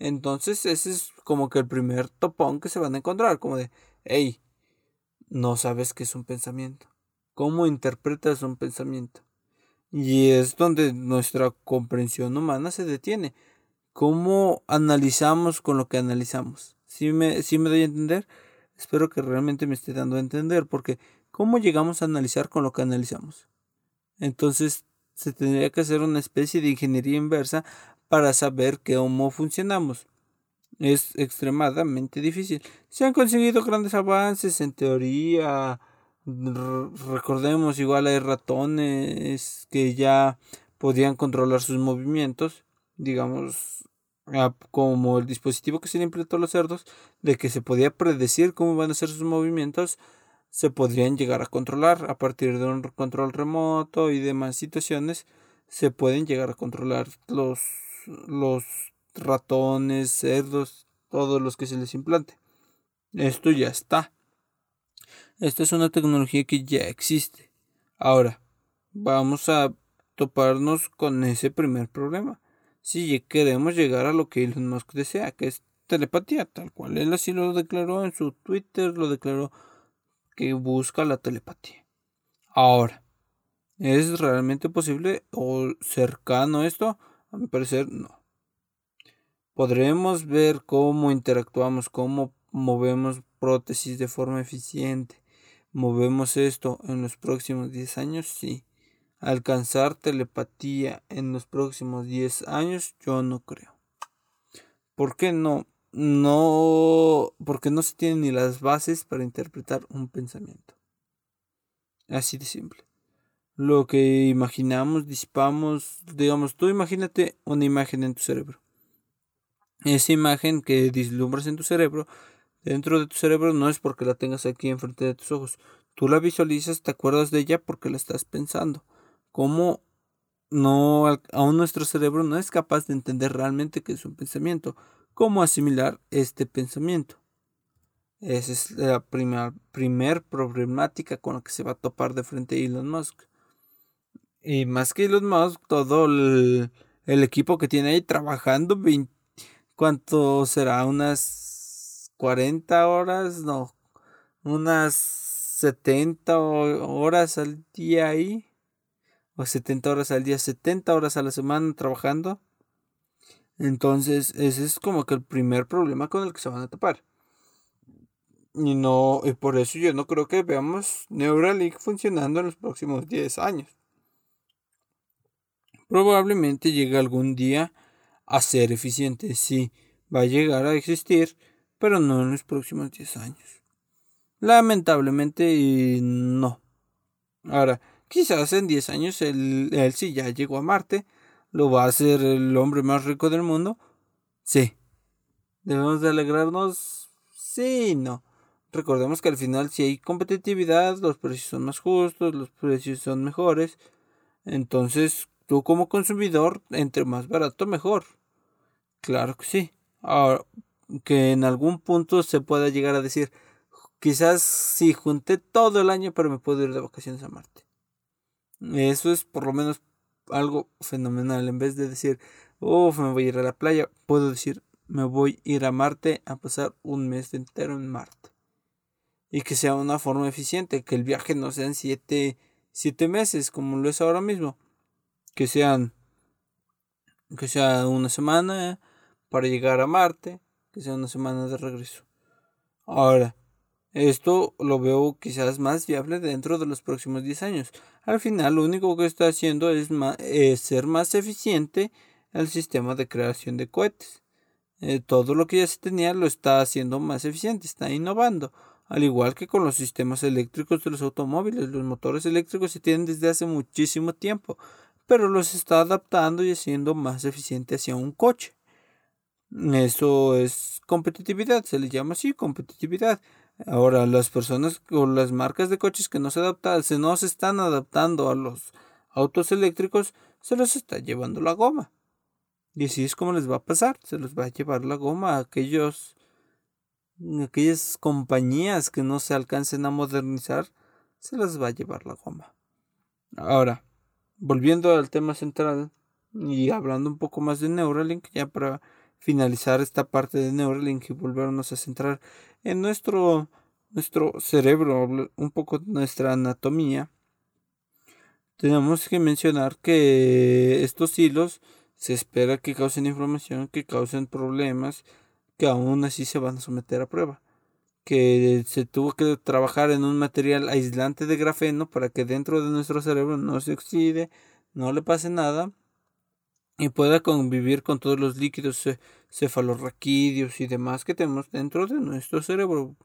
Entonces ese es como que el primer topón que se van a encontrar, como de, hey, no sabes qué es un pensamiento cómo interpretas un pensamiento. Y es donde nuestra comprensión humana se detiene. ¿Cómo analizamos con lo que analizamos? ¿Sí me, ¿Sí me doy a entender? Espero que realmente me esté dando a entender, porque ¿cómo llegamos a analizar con lo que analizamos? Entonces, se tendría que hacer una especie de ingeniería inversa para saber cómo funcionamos. Es extremadamente difícil. Se han conseguido grandes avances en teoría, recordemos igual hay ratones que ya podían controlar sus movimientos digamos como el dispositivo que se le implementó a los cerdos de que se podía predecir cómo van a ser sus movimientos se podrían llegar a controlar a partir de un control remoto y demás situaciones se pueden llegar a controlar los los ratones cerdos todos los que se les implante esto ya está esta es una tecnología que ya existe. Ahora, vamos a toparnos con ese primer problema. Si queremos llegar a lo que Elon Musk desea, que es telepatía, tal cual él así lo declaró en su Twitter, lo declaró que busca la telepatía. Ahora, ¿es realmente posible o cercano esto? A mi parecer, no. Podremos ver cómo interactuamos, cómo movemos prótesis de forma eficiente, movemos esto en los próximos 10 años, sí. Alcanzar telepatía en los próximos 10 años, yo no creo. ¿Por qué no? No, porque no se tienen ni las bases para interpretar un pensamiento. Así de simple. Lo que imaginamos, disipamos, digamos, tú imagínate una imagen en tu cerebro. Esa imagen que dislumbras en tu cerebro dentro de tu cerebro no es porque la tengas aquí enfrente de tus ojos. Tú la visualizas, te acuerdas de ella porque la estás pensando. ¿Cómo no, aún nuestro cerebro no es capaz de entender realmente qué es un pensamiento? ¿Cómo asimilar este pensamiento? Esa es la primera primer problemática con la que se va a topar de frente Elon Musk. Y más que Elon Musk, todo el, equipo que tiene ahí trabajando, ¿cuánto será? ¿Unas 40 horas? No, unas 70 horas al día ahí. O 70 horas al día, 70 horas a la semana trabajando. Entonces, ese es como que el primer problema con el que se van a topar. Y no, y por eso yo no creo que veamos Neuralink funcionando en los próximos 10 años. Probablemente llegue algún día a ser eficiente, sí, va a llegar a existir, pero no en los próximos 10 años. Lamentablemente no. Ahora, quizás en 10 años él, él sí ya llegó a Marte, lo va a hacer el hombre más rico del mundo. Sí. ¿Debemos de alegrarnos? Sí, no. Recordemos que al final si hay competitividad, los precios son más justos, los precios son mejores. Entonces, tú como consumidor, entre más barato, mejor. Claro que sí. Ahora, que en algún punto se pueda llegar a decir, quizás sí, junté todo el año, pero me puedo ir de vacaciones a Marte. Eso es por lo menos algo fenomenal. En vez de decir, uff, me voy a ir a la playa, puedo decir, me voy a ir a Marte a pasar un mes entero en Marte y que sea una forma eficiente, que el viaje no sean siete, siete meses como lo es ahora mismo, que sean que sea una semana para llegar a Marte, que sea una semana de regreso. Ahora, esto lo veo quizás más viable dentro de los próximos 10 años. Al final, lo único que está haciendo es, ser más eficiente el sistema de creación de cohetes. Eh, todo lo que ya se tenía lo está haciendo más eficiente, está innovando. Al igual que con los sistemas eléctricos de los automóviles, los motores eléctricos se tienen desde hace muchísimo tiempo, pero los está adaptando y haciendo más eficiente hacia un coche. Eso es competitividad, se le llama así competitividad. Ahora, las personas o las marcas de coches que no se adaptan, se no se están adaptando a los autos eléctricos, se los está llevando la goma. Y así es como les va a pasar, se los va a llevar la goma a aquellos aquellas compañías que no se alcancen a modernizar, se las va a llevar la goma. Ahora, volviendo al tema central y hablando un poco más de Neuralink, ya para finalizar esta parte de Neuralink y volvernos a centrar en nuestro, nuestro cerebro, un poco nuestra anatomía, tenemos que mencionar que estos hilos se espera que causen inflamación, que causen problemas, que aún así se van a someter a prueba. Que se tuvo que trabajar en un material aislante de grafeno para que dentro de nuestro cerebro no se oxide, no le pase nada y pueda convivir con todos los líquidos cefalorraquídeos y demás que tenemos dentro de nuestro cerebro.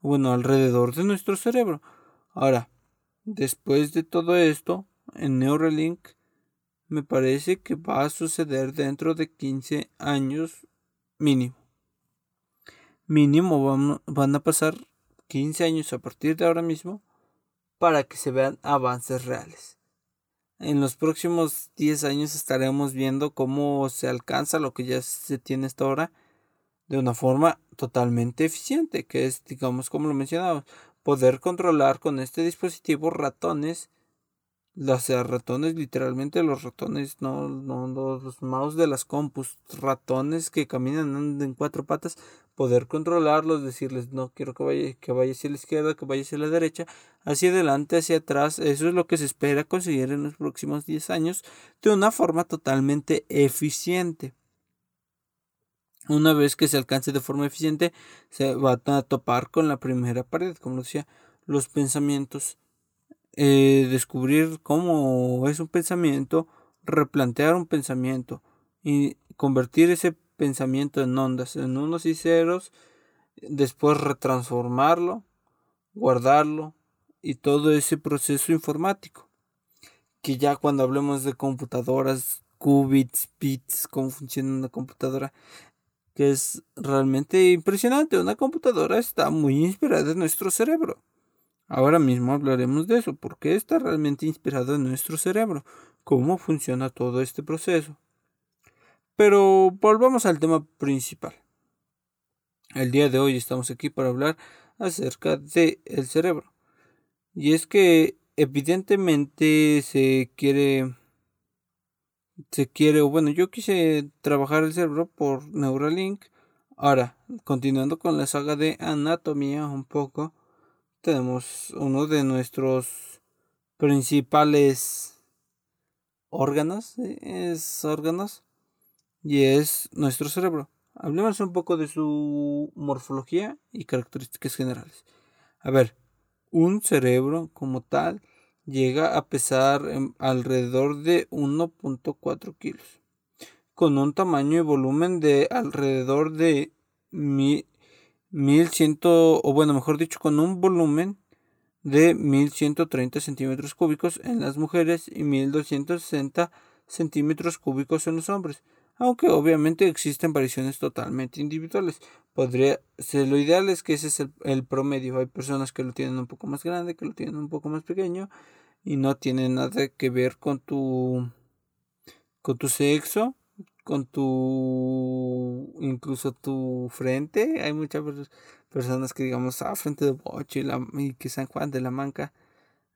Bueno, alrededor de nuestro cerebro. Ahora, después de todo esto, en Neuralink me parece que va a suceder dentro de 15 años mínimo mínimo van, a pasar 15 años a partir de ahora mismo para que se vean avances reales. En los próximos 10 años estaremos viendo cómo se alcanza lo que ya se tiene hasta ahora de una forma totalmente eficiente, que es, digamos, como lo mencionaba, poder controlar con este dispositivo ratones los ratones, literalmente los ratones, no, no los mouse de las compus, ratones que caminan en cuatro patas, poder controlarlos, decirles no quiero que vaya, que vaya hacia la izquierda, que vaya hacia la derecha, hacia adelante, hacia atrás, eso es lo que se espera conseguir en los próximos 10 años de una forma totalmente eficiente. Una vez que se alcance de forma eficiente, se va a topar con la primera pared, como decía, los pensamientos eh, descubrir cómo es un pensamiento, replantear un pensamiento y convertir ese pensamiento en ondas, en unos y ceros, después retransformarlo, guardarlo y todo ese proceso informático. Que ya cuando hablemos de computadoras, qubits, bits, cómo funciona una computadora, que es realmente impresionante. Una computadora está muy inspirada en nuestro cerebro. Ahora mismo hablaremos de eso, porque está realmente inspirado en nuestro cerebro, cómo funciona todo este proceso. Pero volvamos al tema principal. El día de hoy estamos aquí para hablar acerca del el cerebro. Y es que evidentemente se quiere se quiere, bueno, yo quise trabajar el cerebro por Neuralink. Ahora, continuando con la saga de anatomía un poco, tenemos uno de nuestros principales órganos, es órganos, y es nuestro cerebro. Hablemos un poco de su morfología y características generales. A ver, un cerebro como tal llega a pesar alrededor de 1.4 kilos, con un tamaño y volumen de alrededor de 1100, o bueno, mejor dicho, con un volumen de 1130 centímetros cúbicos en las mujeres y 1260 centímetros cúbicos en los hombres, aunque obviamente existen variaciones totalmente individuales. Podría ser lo ideal es que ese es el, promedio. Hay personas que lo tienen un poco más grande, que lo tienen un poco más pequeño y no tiene nada que ver con tu con tu sexo, con tu incluso tu frente. Hay muchas personas que digamos, ah, frente de boche y, la, y que San Juan de la Manca.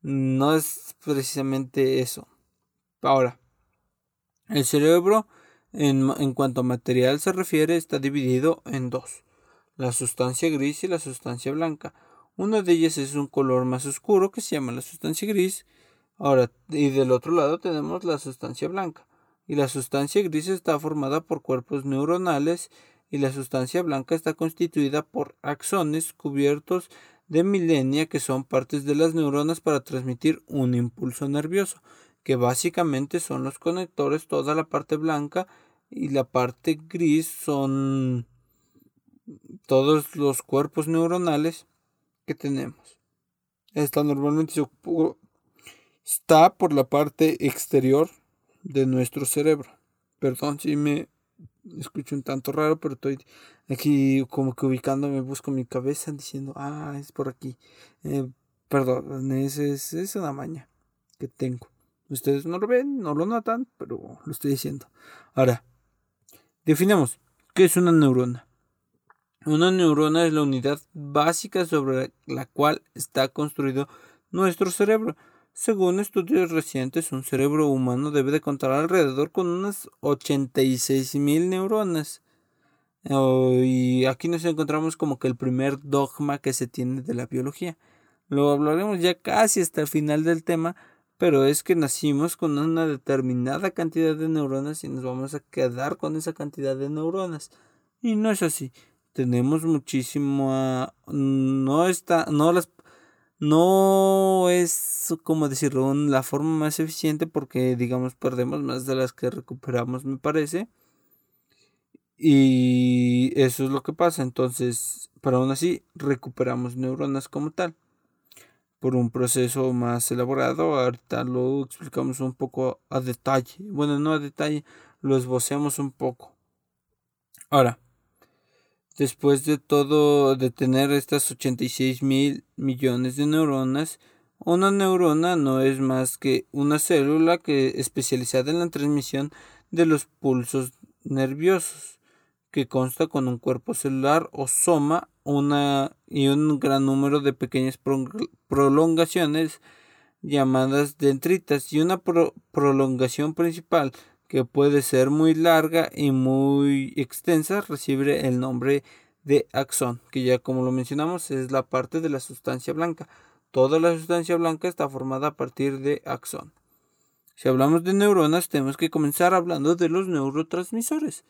No es precisamente eso. Ahora, el cerebro, en, cuanto a material se refiere, está dividido en dos. La sustancia gris y la sustancia blanca. Una de ellas es un color más oscuro que se llama la sustancia gris. Ahora, y del otro lado tenemos la sustancia blanca. Y la sustancia gris está formada por cuerpos neuronales y la sustancia blanca está constituida por axones cubiertos de milenia que son partes de las neuronas para transmitir un impulso nervioso, que básicamente son los conectores, toda la parte blanca y la parte gris son todos los cuerpos neuronales que tenemos. Esta normalmente está por la parte exterior de nuestro cerebro. Perdón si me escucho un tanto raro, pero estoy aquí como que ubicándome, busco mi cabeza diciendo, ah, es por aquí. Eh, perdón, es, es, es una maña que tengo. Ustedes no lo ven, no lo notan, pero lo estoy diciendo. Ahora, definamos, ¿qué es una neurona? Una neurona es la unidad básica sobre la cual está construido nuestro cerebro. Según estudios recientes, un cerebro humano debe de contar alrededor con unas 86 mil neuronas. Oh, y aquí nos encontramos como que el primer dogma que se tiene de la biología. Lo hablaremos ya casi hasta el final del tema, pero es que nacimos con una determinada cantidad de neuronas y nos vamos a quedar con esa cantidad de neuronas. Y no es así. Tenemos muchísimo no está no las no es como decirlo la forma más eficiente porque digamos perdemos más de las que recuperamos me parece. Y eso es lo que pasa. Entonces pero aún así recuperamos neuronas como tal por un proceso más elaborado. Ahorita lo explicamos un poco a detalle. Bueno no a detalle lo esboceamos un poco. Ahora Después de todo, de tener estas 86 mil millones de neuronas, una neurona no es más que una célula que especializada en la transmisión de los pulsos nerviosos, que consta con un cuerpo celular o soma una, y un gran número de pequeñas prolongaciones llamadas dendritas y una prolongación principal que puede ser muy larga y muy extensa, recibe el nombre de axón, que ya como lo mencionamos es la parte de la sustancia blanca. Toda la sustancia blanca está formada a partir de axón. Si hablamos de neuronas, tenemos que comenzar hablando de los neurotransmisores.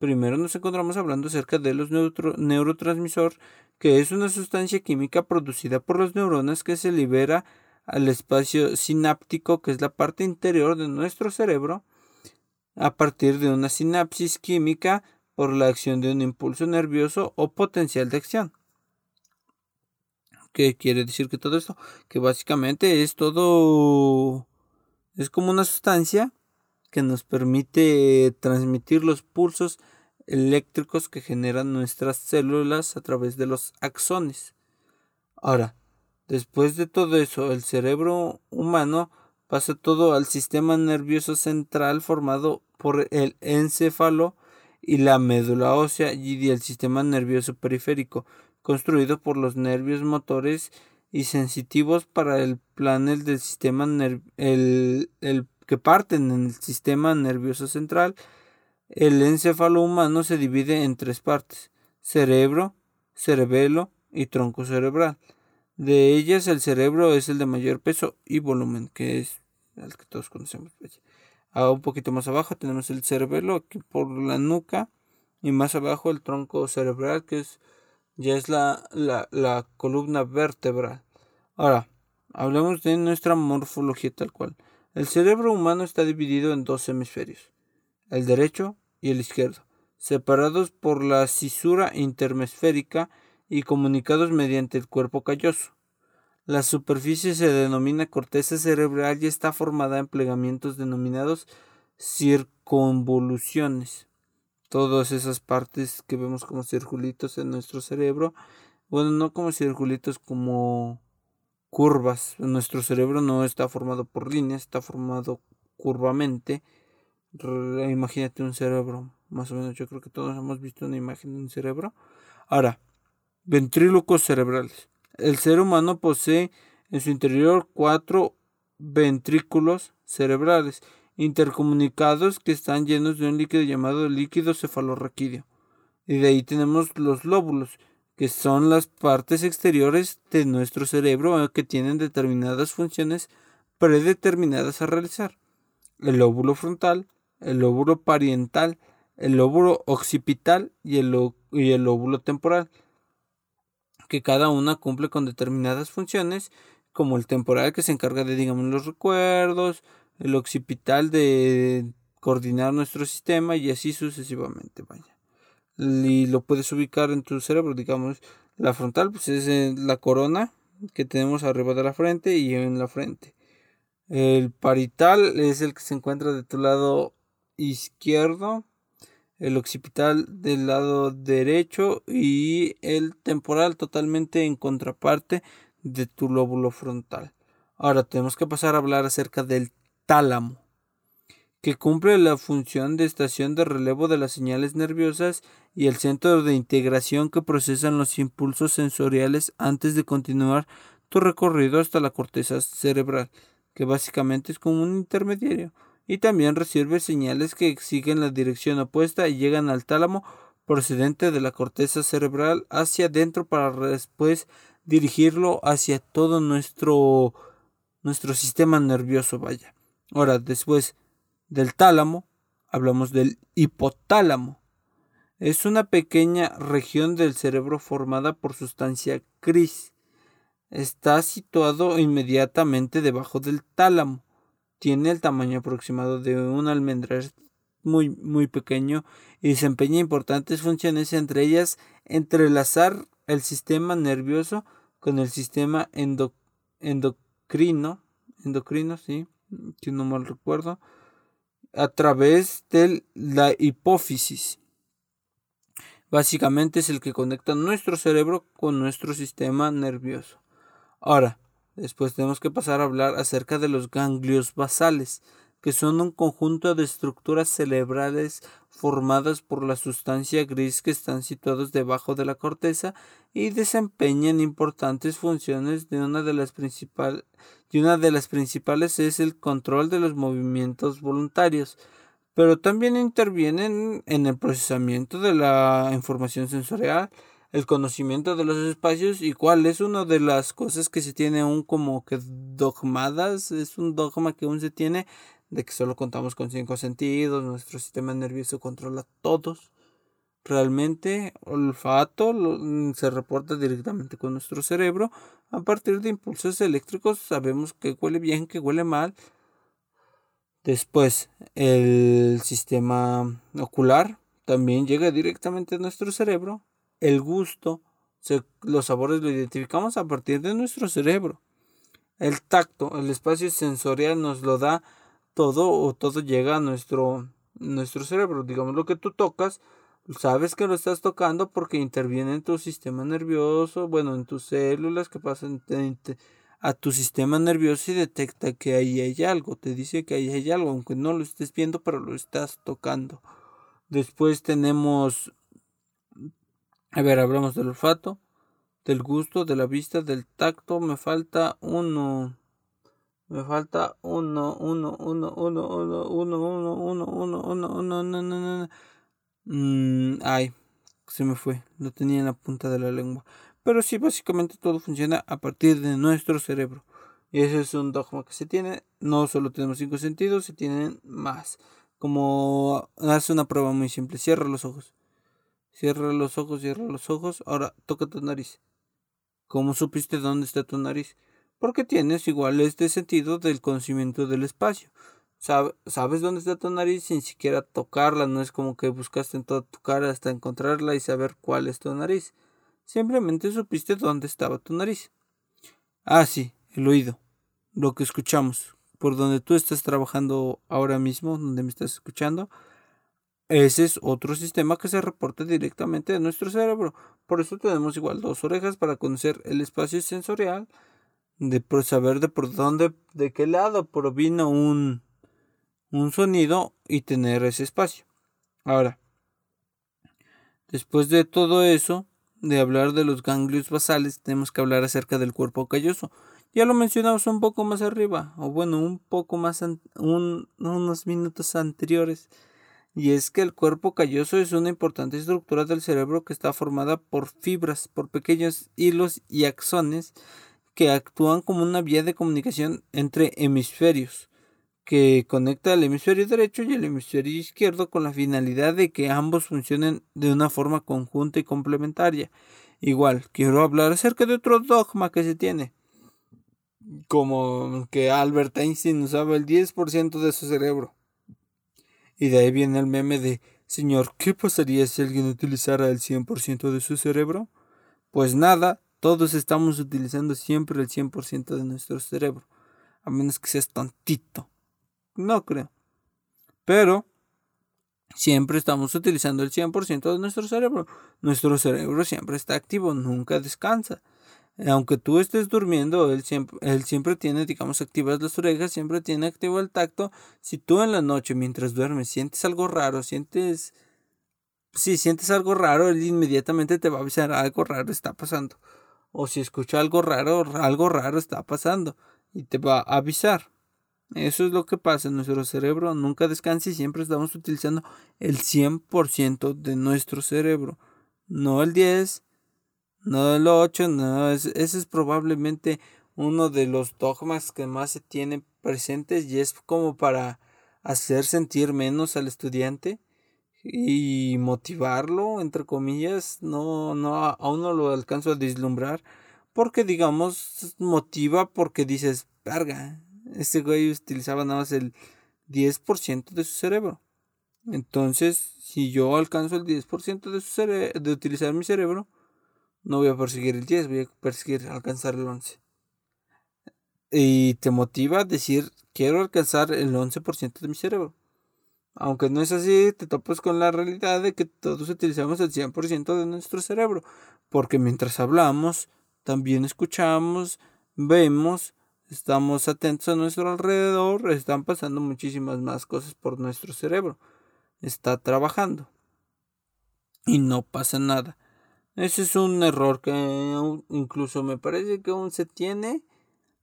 Primero nos encontramos hablando acerca de los neurotransmisores, que es una sustancia química producida por las neuronas que se libera al espacio sináptico, que es la parte interior de nuestro cerebro, a partir de una sinapsis química por la acción de un impulso nervioso o potencial de acción. ¿Qué quiere decir que todo esto? Que básicamente es todo... es como una sustancia que nos permite transmitir los pulsos eléctricos que generan nuestras células a través de los axones. Ahora, después de todo eso, el cerebro humano pasa todo al sistema nervioso central formado por el encéfalo y la médula ósea y el sistema nervioso periférico, construido por los nervios motores y sensitivos para el planel del sistema el, el que parten en el sistema nervioso central. El encéfalo humano se divide en tres partes: cerebro, cerebelo y tronco cerebral. De ellas el cerebro es el de mayor peso y volumen, que es el que todos conocemos. A un poquito más abajo tenemos el cerebelo aquí por la nuca y más abajo el tronco cerebral que es ya es la, la, columna vertebral. Ahora, hablemos de nuestra morfología tal cual. El cerebro humano está dividido en dos hemisferios, el derecho y el izquierdo, separados por la cisura interhemisférica y comunicados mediante el cuerpo calloso. La superficie se denomina corteza cerebral y está formada en plegamientos denominados circunvoluciones. Todas esas partes que vemos como circulitos en nuestro cerebro, bueno, no como circulitos, como curvas. Nuestro cerebro no está formado por líneas, está formado curvamente. Imagínate un cerebro, más o menos. Yo creo que todos hemos visto una imagen de un cerebro. Ahora, Ventrílocos cerebrales. El ser humano posee en su interior cuatro ventrículos cerebrales intercomunicados que están llenos de un líquido llamado líquido cefalorraquídeo. Y de ahí tenemos los lóbulos, que son las partes exteriores de nuestro cerebro eh, que tienen determinadas funciones predeterminadas a realizar. El lóbulo frontal, el lóbulo pariental, el lóbulo occipital y el, y el lóbulo temporal que cada una cumple con determinadas funciones, como el temporal que se encarga de, digamos, los recuerdos, el occipital de coordinar nuestro sistema y así sucesivamente, vaya. Y lo puedes ubicar en tu cerebro, digamos, la frontal pues es la corona que tenemos arriba de la frente y en la frente. El parital es el que se encuentra de tu lado izquierdo el occipital del lado derecho y el temporal totalmente en contraparte de tu lóbulo frontal. Ahora tenemos que pasar a hablar acerca del tálamo, que cumple la función de estación de relevo de las señales nerviosas y el centro de integración que procesan los impulsos sensoriales antes de continuar tu recorrido hasta la corteza cerebral, que básicamente es como un intermediario. Y también recibe señales que siguen la dirección opuesta y llegan al tálamo procedente de la corteza cerebral hacia adentro para después dirigirlo hacia todo nuestro nuestro sistema nervioso vaya. Ahora después del tálamo hablamos del hipotálamo. Es una pequeña región del cerebro formada por sustancia gris. Está situado inmediatamente debajo del tálamo. Tiene el tamaño aproximado de un almendra, es muy, muy pequeño y desempeña importantes funciones, entre ellas entrelazar el sistema nervioso con el sistema endocrino, endocrino, sí, si no mal recuerdo, a través de la hipófisis. Básicamente es el que conecta nuestro cerebro con nuestro sistema nervioso. Ahora, Después tenemos que pasar a hablar acerca de los ganglios basales, que son un conjunto de estructuras cerebrales formadas por la sustancia gris que están situados debajo de la corteza y desempeñan importantes funciones de una de las principales y una de las principales es el control de los movimientos voluntarios, pero también intervienen en el procesamiento de la información sensorial, el conocimiento de los espacios y cuál es una de las cosas que se tiene aún como que dogmadas, es un dogma que aún se tiene de que solo contamos con cinco sentidos, nuestro sistema nervioso controla todos. Realmente, olfato mm, se reporta directamente con nuestro cerebro. A partir de impulsos eléctricos sabemos que huele bien, que huele mal. Después, el sistema ocular también llega directamente a nuestro cerebro el gusto, los sabores lo identificamos a partir de nuestro cerebro. El tacto, el espacio sensorial nos lo da todo o todo llega a nuestro, nuestro cerebro. Digamos lo que tú tocas, sabes que lo estás tocando porque interviene en tu sistema nervioso, bueno, en tus células que pasan a tu sistema nervioso y detecta que ahí hay algo, te dice que ahí hay algo, aunque no lo estés viendo, pero lo estás tocando. Después tenemos, a ver, hablamos del olfato, del gusto, de la vista, del tacto. Me falta uno. Me falta uno, uno, uno, uno, uno, uno, uno, uno, uno, uno, uno, uno, uno, uno. ay, se me fue. Lo tenía en la punta de la lengua. Pero sí, básicamente todo funciona a partir de nuestro cerebro. Y ese es un dogma que se tiene. No solo tenemos cinco sentidos, se tienen más. Como hace una prueba muy simple. Cierra los ojos. Cierra los ojos, cierra los ojos. Ahora toca tu nariz. ¿Cómo supiste dónde está tu nariz? Porque tienes igual este sentido del conocimiento del espacio. sabes dónde está tu nariz sin siquiera tocarla, no es como que buscaste en toda tu cara hasta encontrarla y saber cuál es tu nariz. Simplemente supiste dónde estaba tu nariz. Ah, sí, el oído, lo que escuchamos, por donde tú estás trabajando ahora mismo, donde me estás escuchando. Ese es otro sistema que se reporta directamente de nuestro cerebro. Por eso tenemos igual dos orejas para conocer el espacio sensorial de saber de por dónde, de qué lado provino un, un sonido y tener ese espacio. Ahora, después de todo eso, de hablar de los ganglios basales, tenemos que hablar acerca del cuerpo calloso. Ya lo mencionamos un poco más arriba, o bueno, un poco más, unos minutos anteriores. Y es que el cuerpo calloso es una importante estructura del cerebro que está formada por fibras, por pequeños hilos y axones que actúan como una vía de comunicación entre hemisferios, que conecta el hemisferio derecho y el hemisferio izquierdo con la finalidad de que ambos funcionen de una forma conjunta y complementaria. Igual, quiero hablar acerca de otro dogma que se tiene, como que Albert Einstein usaba el 10% de su cerebro. Y de ahí viene el meme de, Señor, ¿qué pasaría si alguien utilizara el 100% de su cerebro? Pues nada, todos estamos utilizando siempre el 100% de nuestro cerebro. A menos que seas tontito. No creo. Pero siempre estamos utilizando el 100% de nuestro cerebro. Nuestro cerebro siempre está activo, nunca descansa. Aunque tú estés durmiendo, él siempre, él siempre tiene, digamos, activas las orejas, siempre tiene activo el tacto. Si tú en la noche, mientras duermes, sientes algo raro, sientes... Si sientes algo raro, él inmediatamente te va a avisar algo raro está pasando o si escucha algo raro, algo raro está pasando y te va a avisar. Eso es lo que pasa en nuestro cerebro, nunca descansa y siempre estamos utilizando el 100% de nuestro cerebro, no el 10, no el 8, no, ese es probablemente uno de los dogmas que más se tiene presentes y es como para hacer sentir menos al estudiante y motivarlo, entre comillas, no, no, aún no lo alcanzo a deslumbrar, porque digamos, motiva porque dices, verga, este güey utilizaba nada más el 10% de su cerebro. Entonces, si yo alcanzo el 10% de, su de utilizar mi cerebro, no voy a perseguir el 10, voy a perseguir alcanzar el 11. Y te motiva a decir, quiero alcanzar el 11% de mi cerebro. Aunque no es así, te topas con la realidad de que todos utilizamos el 100% de nuestro cerebro, porque mientras hablamos, también escuchamos, vemos, estamos atentos a nuestro alrededor, están pasando muchísimas más cosas por nuestro cerebro. Está trabajando. Y no pasa nada. Ese es un error que incluso me parece que aún se tiene,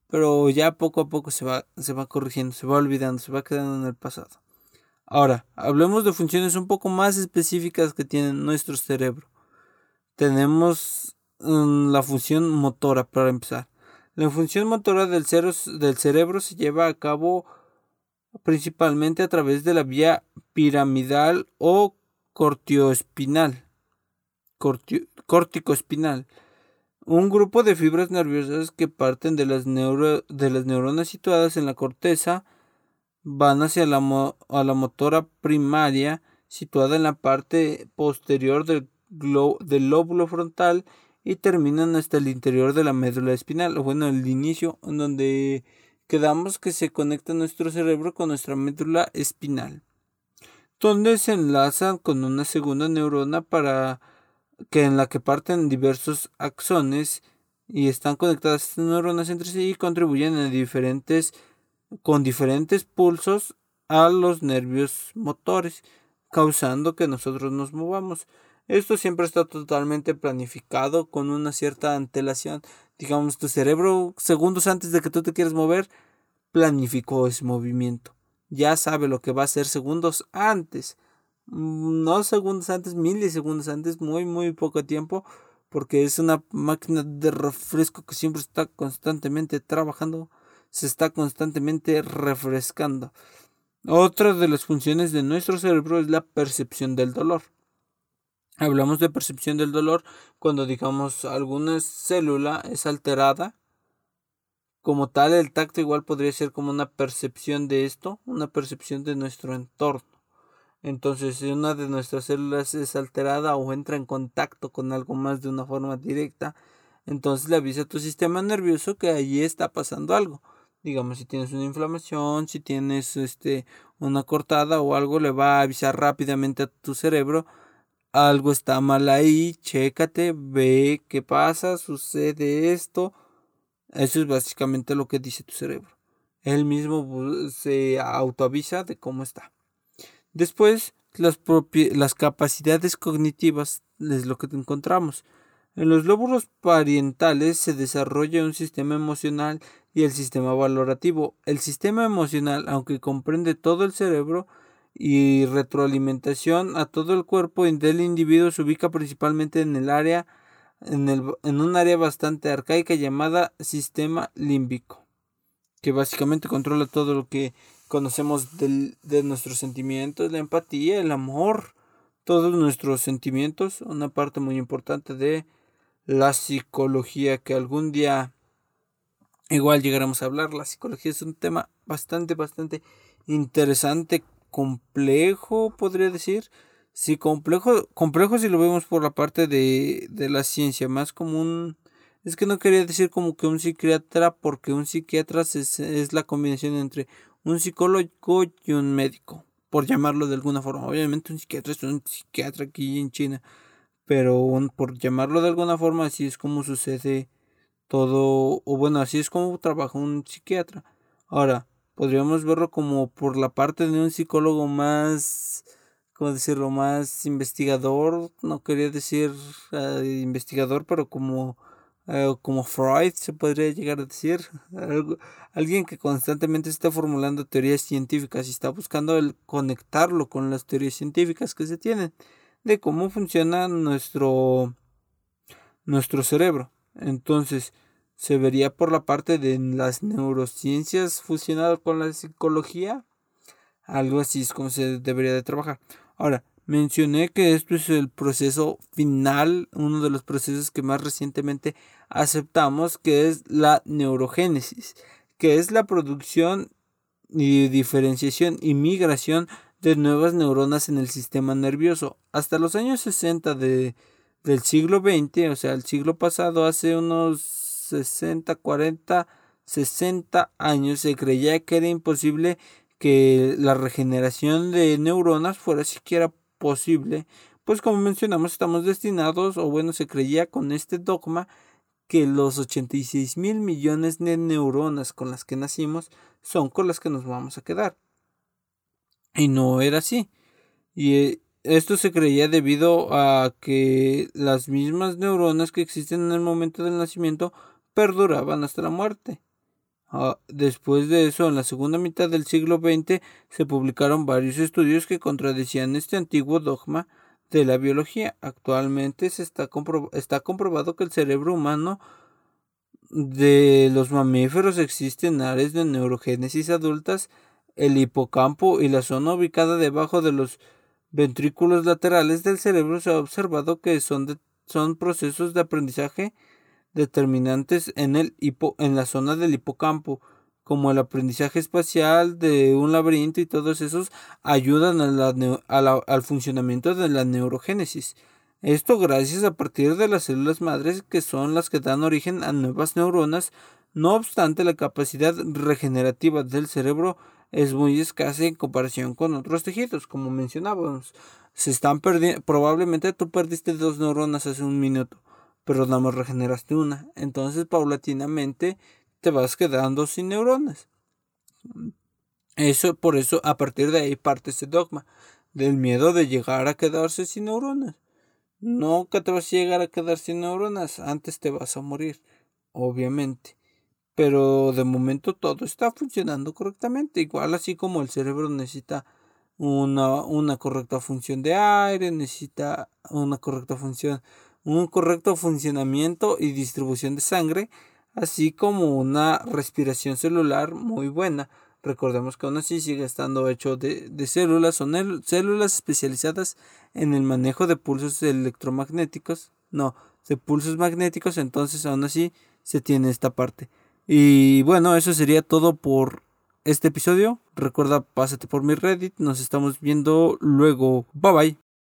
pero ya poco a poco se va, se va corrigiendo, se va olvidando, se va quedando en el pasado. Ahora, hablemos de funciones un poco más específicas que tiene nuestro cerebro. Tenemos mm, la función motora para empezar. La función motora del, cerebro se lleva a cabo principalmente a través de la vía piramidal o cortioespinal. corticoespinal. Un grupo de fibras nerviosas que parten de las neuronas situadas en la corteza van hacia la, a la motora primaria situada en la parte posterior del, del lóbulo frontal y terminan hasta el interior de la médula espinal, o bueno, el inicio en donde quedamos que se conecta nuestro cerebro con nuestra médula espinal, donde se enlazan con una segunda neurona para que en la que parten diversos axones y están conectadas estas neuronas entre sí y contribuyen a diferentes con diferentes pulsos a los nervios motores. causando que nosotros nos movamos. Esto siempre está totalmente planificado con una cierta antelación. Digamos, tu cerebro, segundos antes de que tú te quieras mover, planificó ese movimiento. Ya sabe lo que va a hacer segundos antes. No segundos antes, milisegundos antes, muy, muy poco tiempo. Porque es una máquina de refresco que siempre está constantemente trabajando. Se está constantemente refrescando. Otra de las funciones de nuestro cerebro es la percepción del dolor. Hablamos de percepción del dolor cuando digamos alguna célula es alterada. Como tal, el tacto igual podría ser como una percepción de esto, una percepción de nuestro entorno. Entonces, si una de nuestras células es alterada o entra en contacto con algo más de una forma directa, entonces le avisa a tu sistema nervioso que allí está pasando algo digamos si tienes una inflamación, si tienes este una cortada o algo le va a avisar rápidamente a tu cerebro algo está mal ahí, chécate, ve qué pasa, sucede esto. Eso es básicamente lo que dice tu cerebro. Él mismo se autoavisa de cómo está. Después, las, las capacidades cognitivas es lo que encontramos. En los lóbulos parientales se desarrolla un sistema emocional y el sistema valorativo. El sistema emocional, aunque comprende todo el cerebro y retroalimentación a todo el cuerpo del individuo, se ubica principalmente en el área en, el, en un área bastante arcaica llamada sistema límbico, que básicamente controla todo lo que conocemos de nuestros sentimientos, la empatía, el amor, todos nuestros sentimientos, una parte muy importante de la psicología que algún día igual llegaremos a hablar. La psicología es un tema bastante, bastante interesante, complejo, podría decir. Sí, complejo, complejo si lo vemos por la parte de, de la ciencia, más como un... Es que no quería decir como que un psiquiatra, porque un psiquiatra es, es la combinación entre un psicólogo y un médico, por llamarlo de alguna forma. Obviamente un psiquiatra es un psiquiatra aquí en China, pero un, por llamarlo de alguna forma así es como sucede todo, o bueno, así es como trabaja un psiquiatra. Ahora, podríamos verlo como por la parte de un psicólogo más, ¿cómo decirlo? Más investigador, no quería decir eh, investigador, pero como, eh, como Freud se podría llegar a decir. [LAUGHS] alguien que constantemente está formulando teorías científicas y está buscando el conectarlo con las teorías científicas que se tienen de cómo funciona nuestro, nuestro cerebro. Entonces, se vería por la parte de las neurociencias fusionadas con la psicología. Algo así es como se debería de trabajar. Ahora, mencioné que esto es el proceso final, uno de los procesos que más recientemente aceptamos, que es la neurogénesis, que es la producción y diferenciación y migración de nuevas neuronas en el sistema nervioso. Hasta los años 60 de del siglo XX, o sea, el siglo pasado, hace unos 60, 40, 60 años, se creía que era imposible que la regeneración de neuronas fuera siquiera posible, pues como mencionamos, estamos destinados, o bueno, se creía con este dogma que los 86 mil millones de neuronas con las que nacimos son con las que nos vamos a quedar. Y no era así. Y eh, esto se creía debido a que las mismas neuronas que existen en el momento del nacimiento perduraban hasta la muerte. Ah, después de eso, en la segunda mitad del siglo XX, se publicaron varios estudios que contradecían este antiguo dogma de la biología. Actualmente se está, está comprobado que el cerebro humano de los mamíferos existen áreas de neurogénesis adultas, el hipocampo y la zona ubicada debajo de los ventrículos laterales del cerebro se ha observado que son, son procesos de aprendizaje determinantes en, el hipo, en la zona del hipocampo, como el aprendizaje espacial de un laberinto y todos esos ayudan al funcionamiento de la neurogénesis. Esto gracias a partir de las células madres que son las que dan origen a nuevas neuronas, no obstante la capacidad regenerativa del cerebro es muy escasa en comparación con otros tejidos, como mencionábamos. Se están perdiendo, probablemente tú perdiste dos neuronas hace un minuto, pero nada más regeneraste una. Entonces, paulatinamente te vas quedando sin neuronas. Eso, por eso, a partir de ahí parte ese dogma del miedo de llegar a quedarse sin neuronas. Que te vas a llegar a quedar sin neuronas, antes te vas a morir, obviamente. Pero de momento todo está funcionando correctamente, igual así como el cerebro necesita una, una correcta función de aire, necesita una correcta función, un correcto funcionamiento y distribución de sangre, así como una respiración celular muy buena. Recordemos que aún así sigue estando hecho de, de células, son células especializadas en el manejo de pulsos electromagnéticos, no, de pulsos magnéticos, entonces aún así se tiene esta parte. Y bueno, eso sería todo por este episodio. Recuerda, pásate por mi Reddit. Nos estamos viendo luego. Bye bye.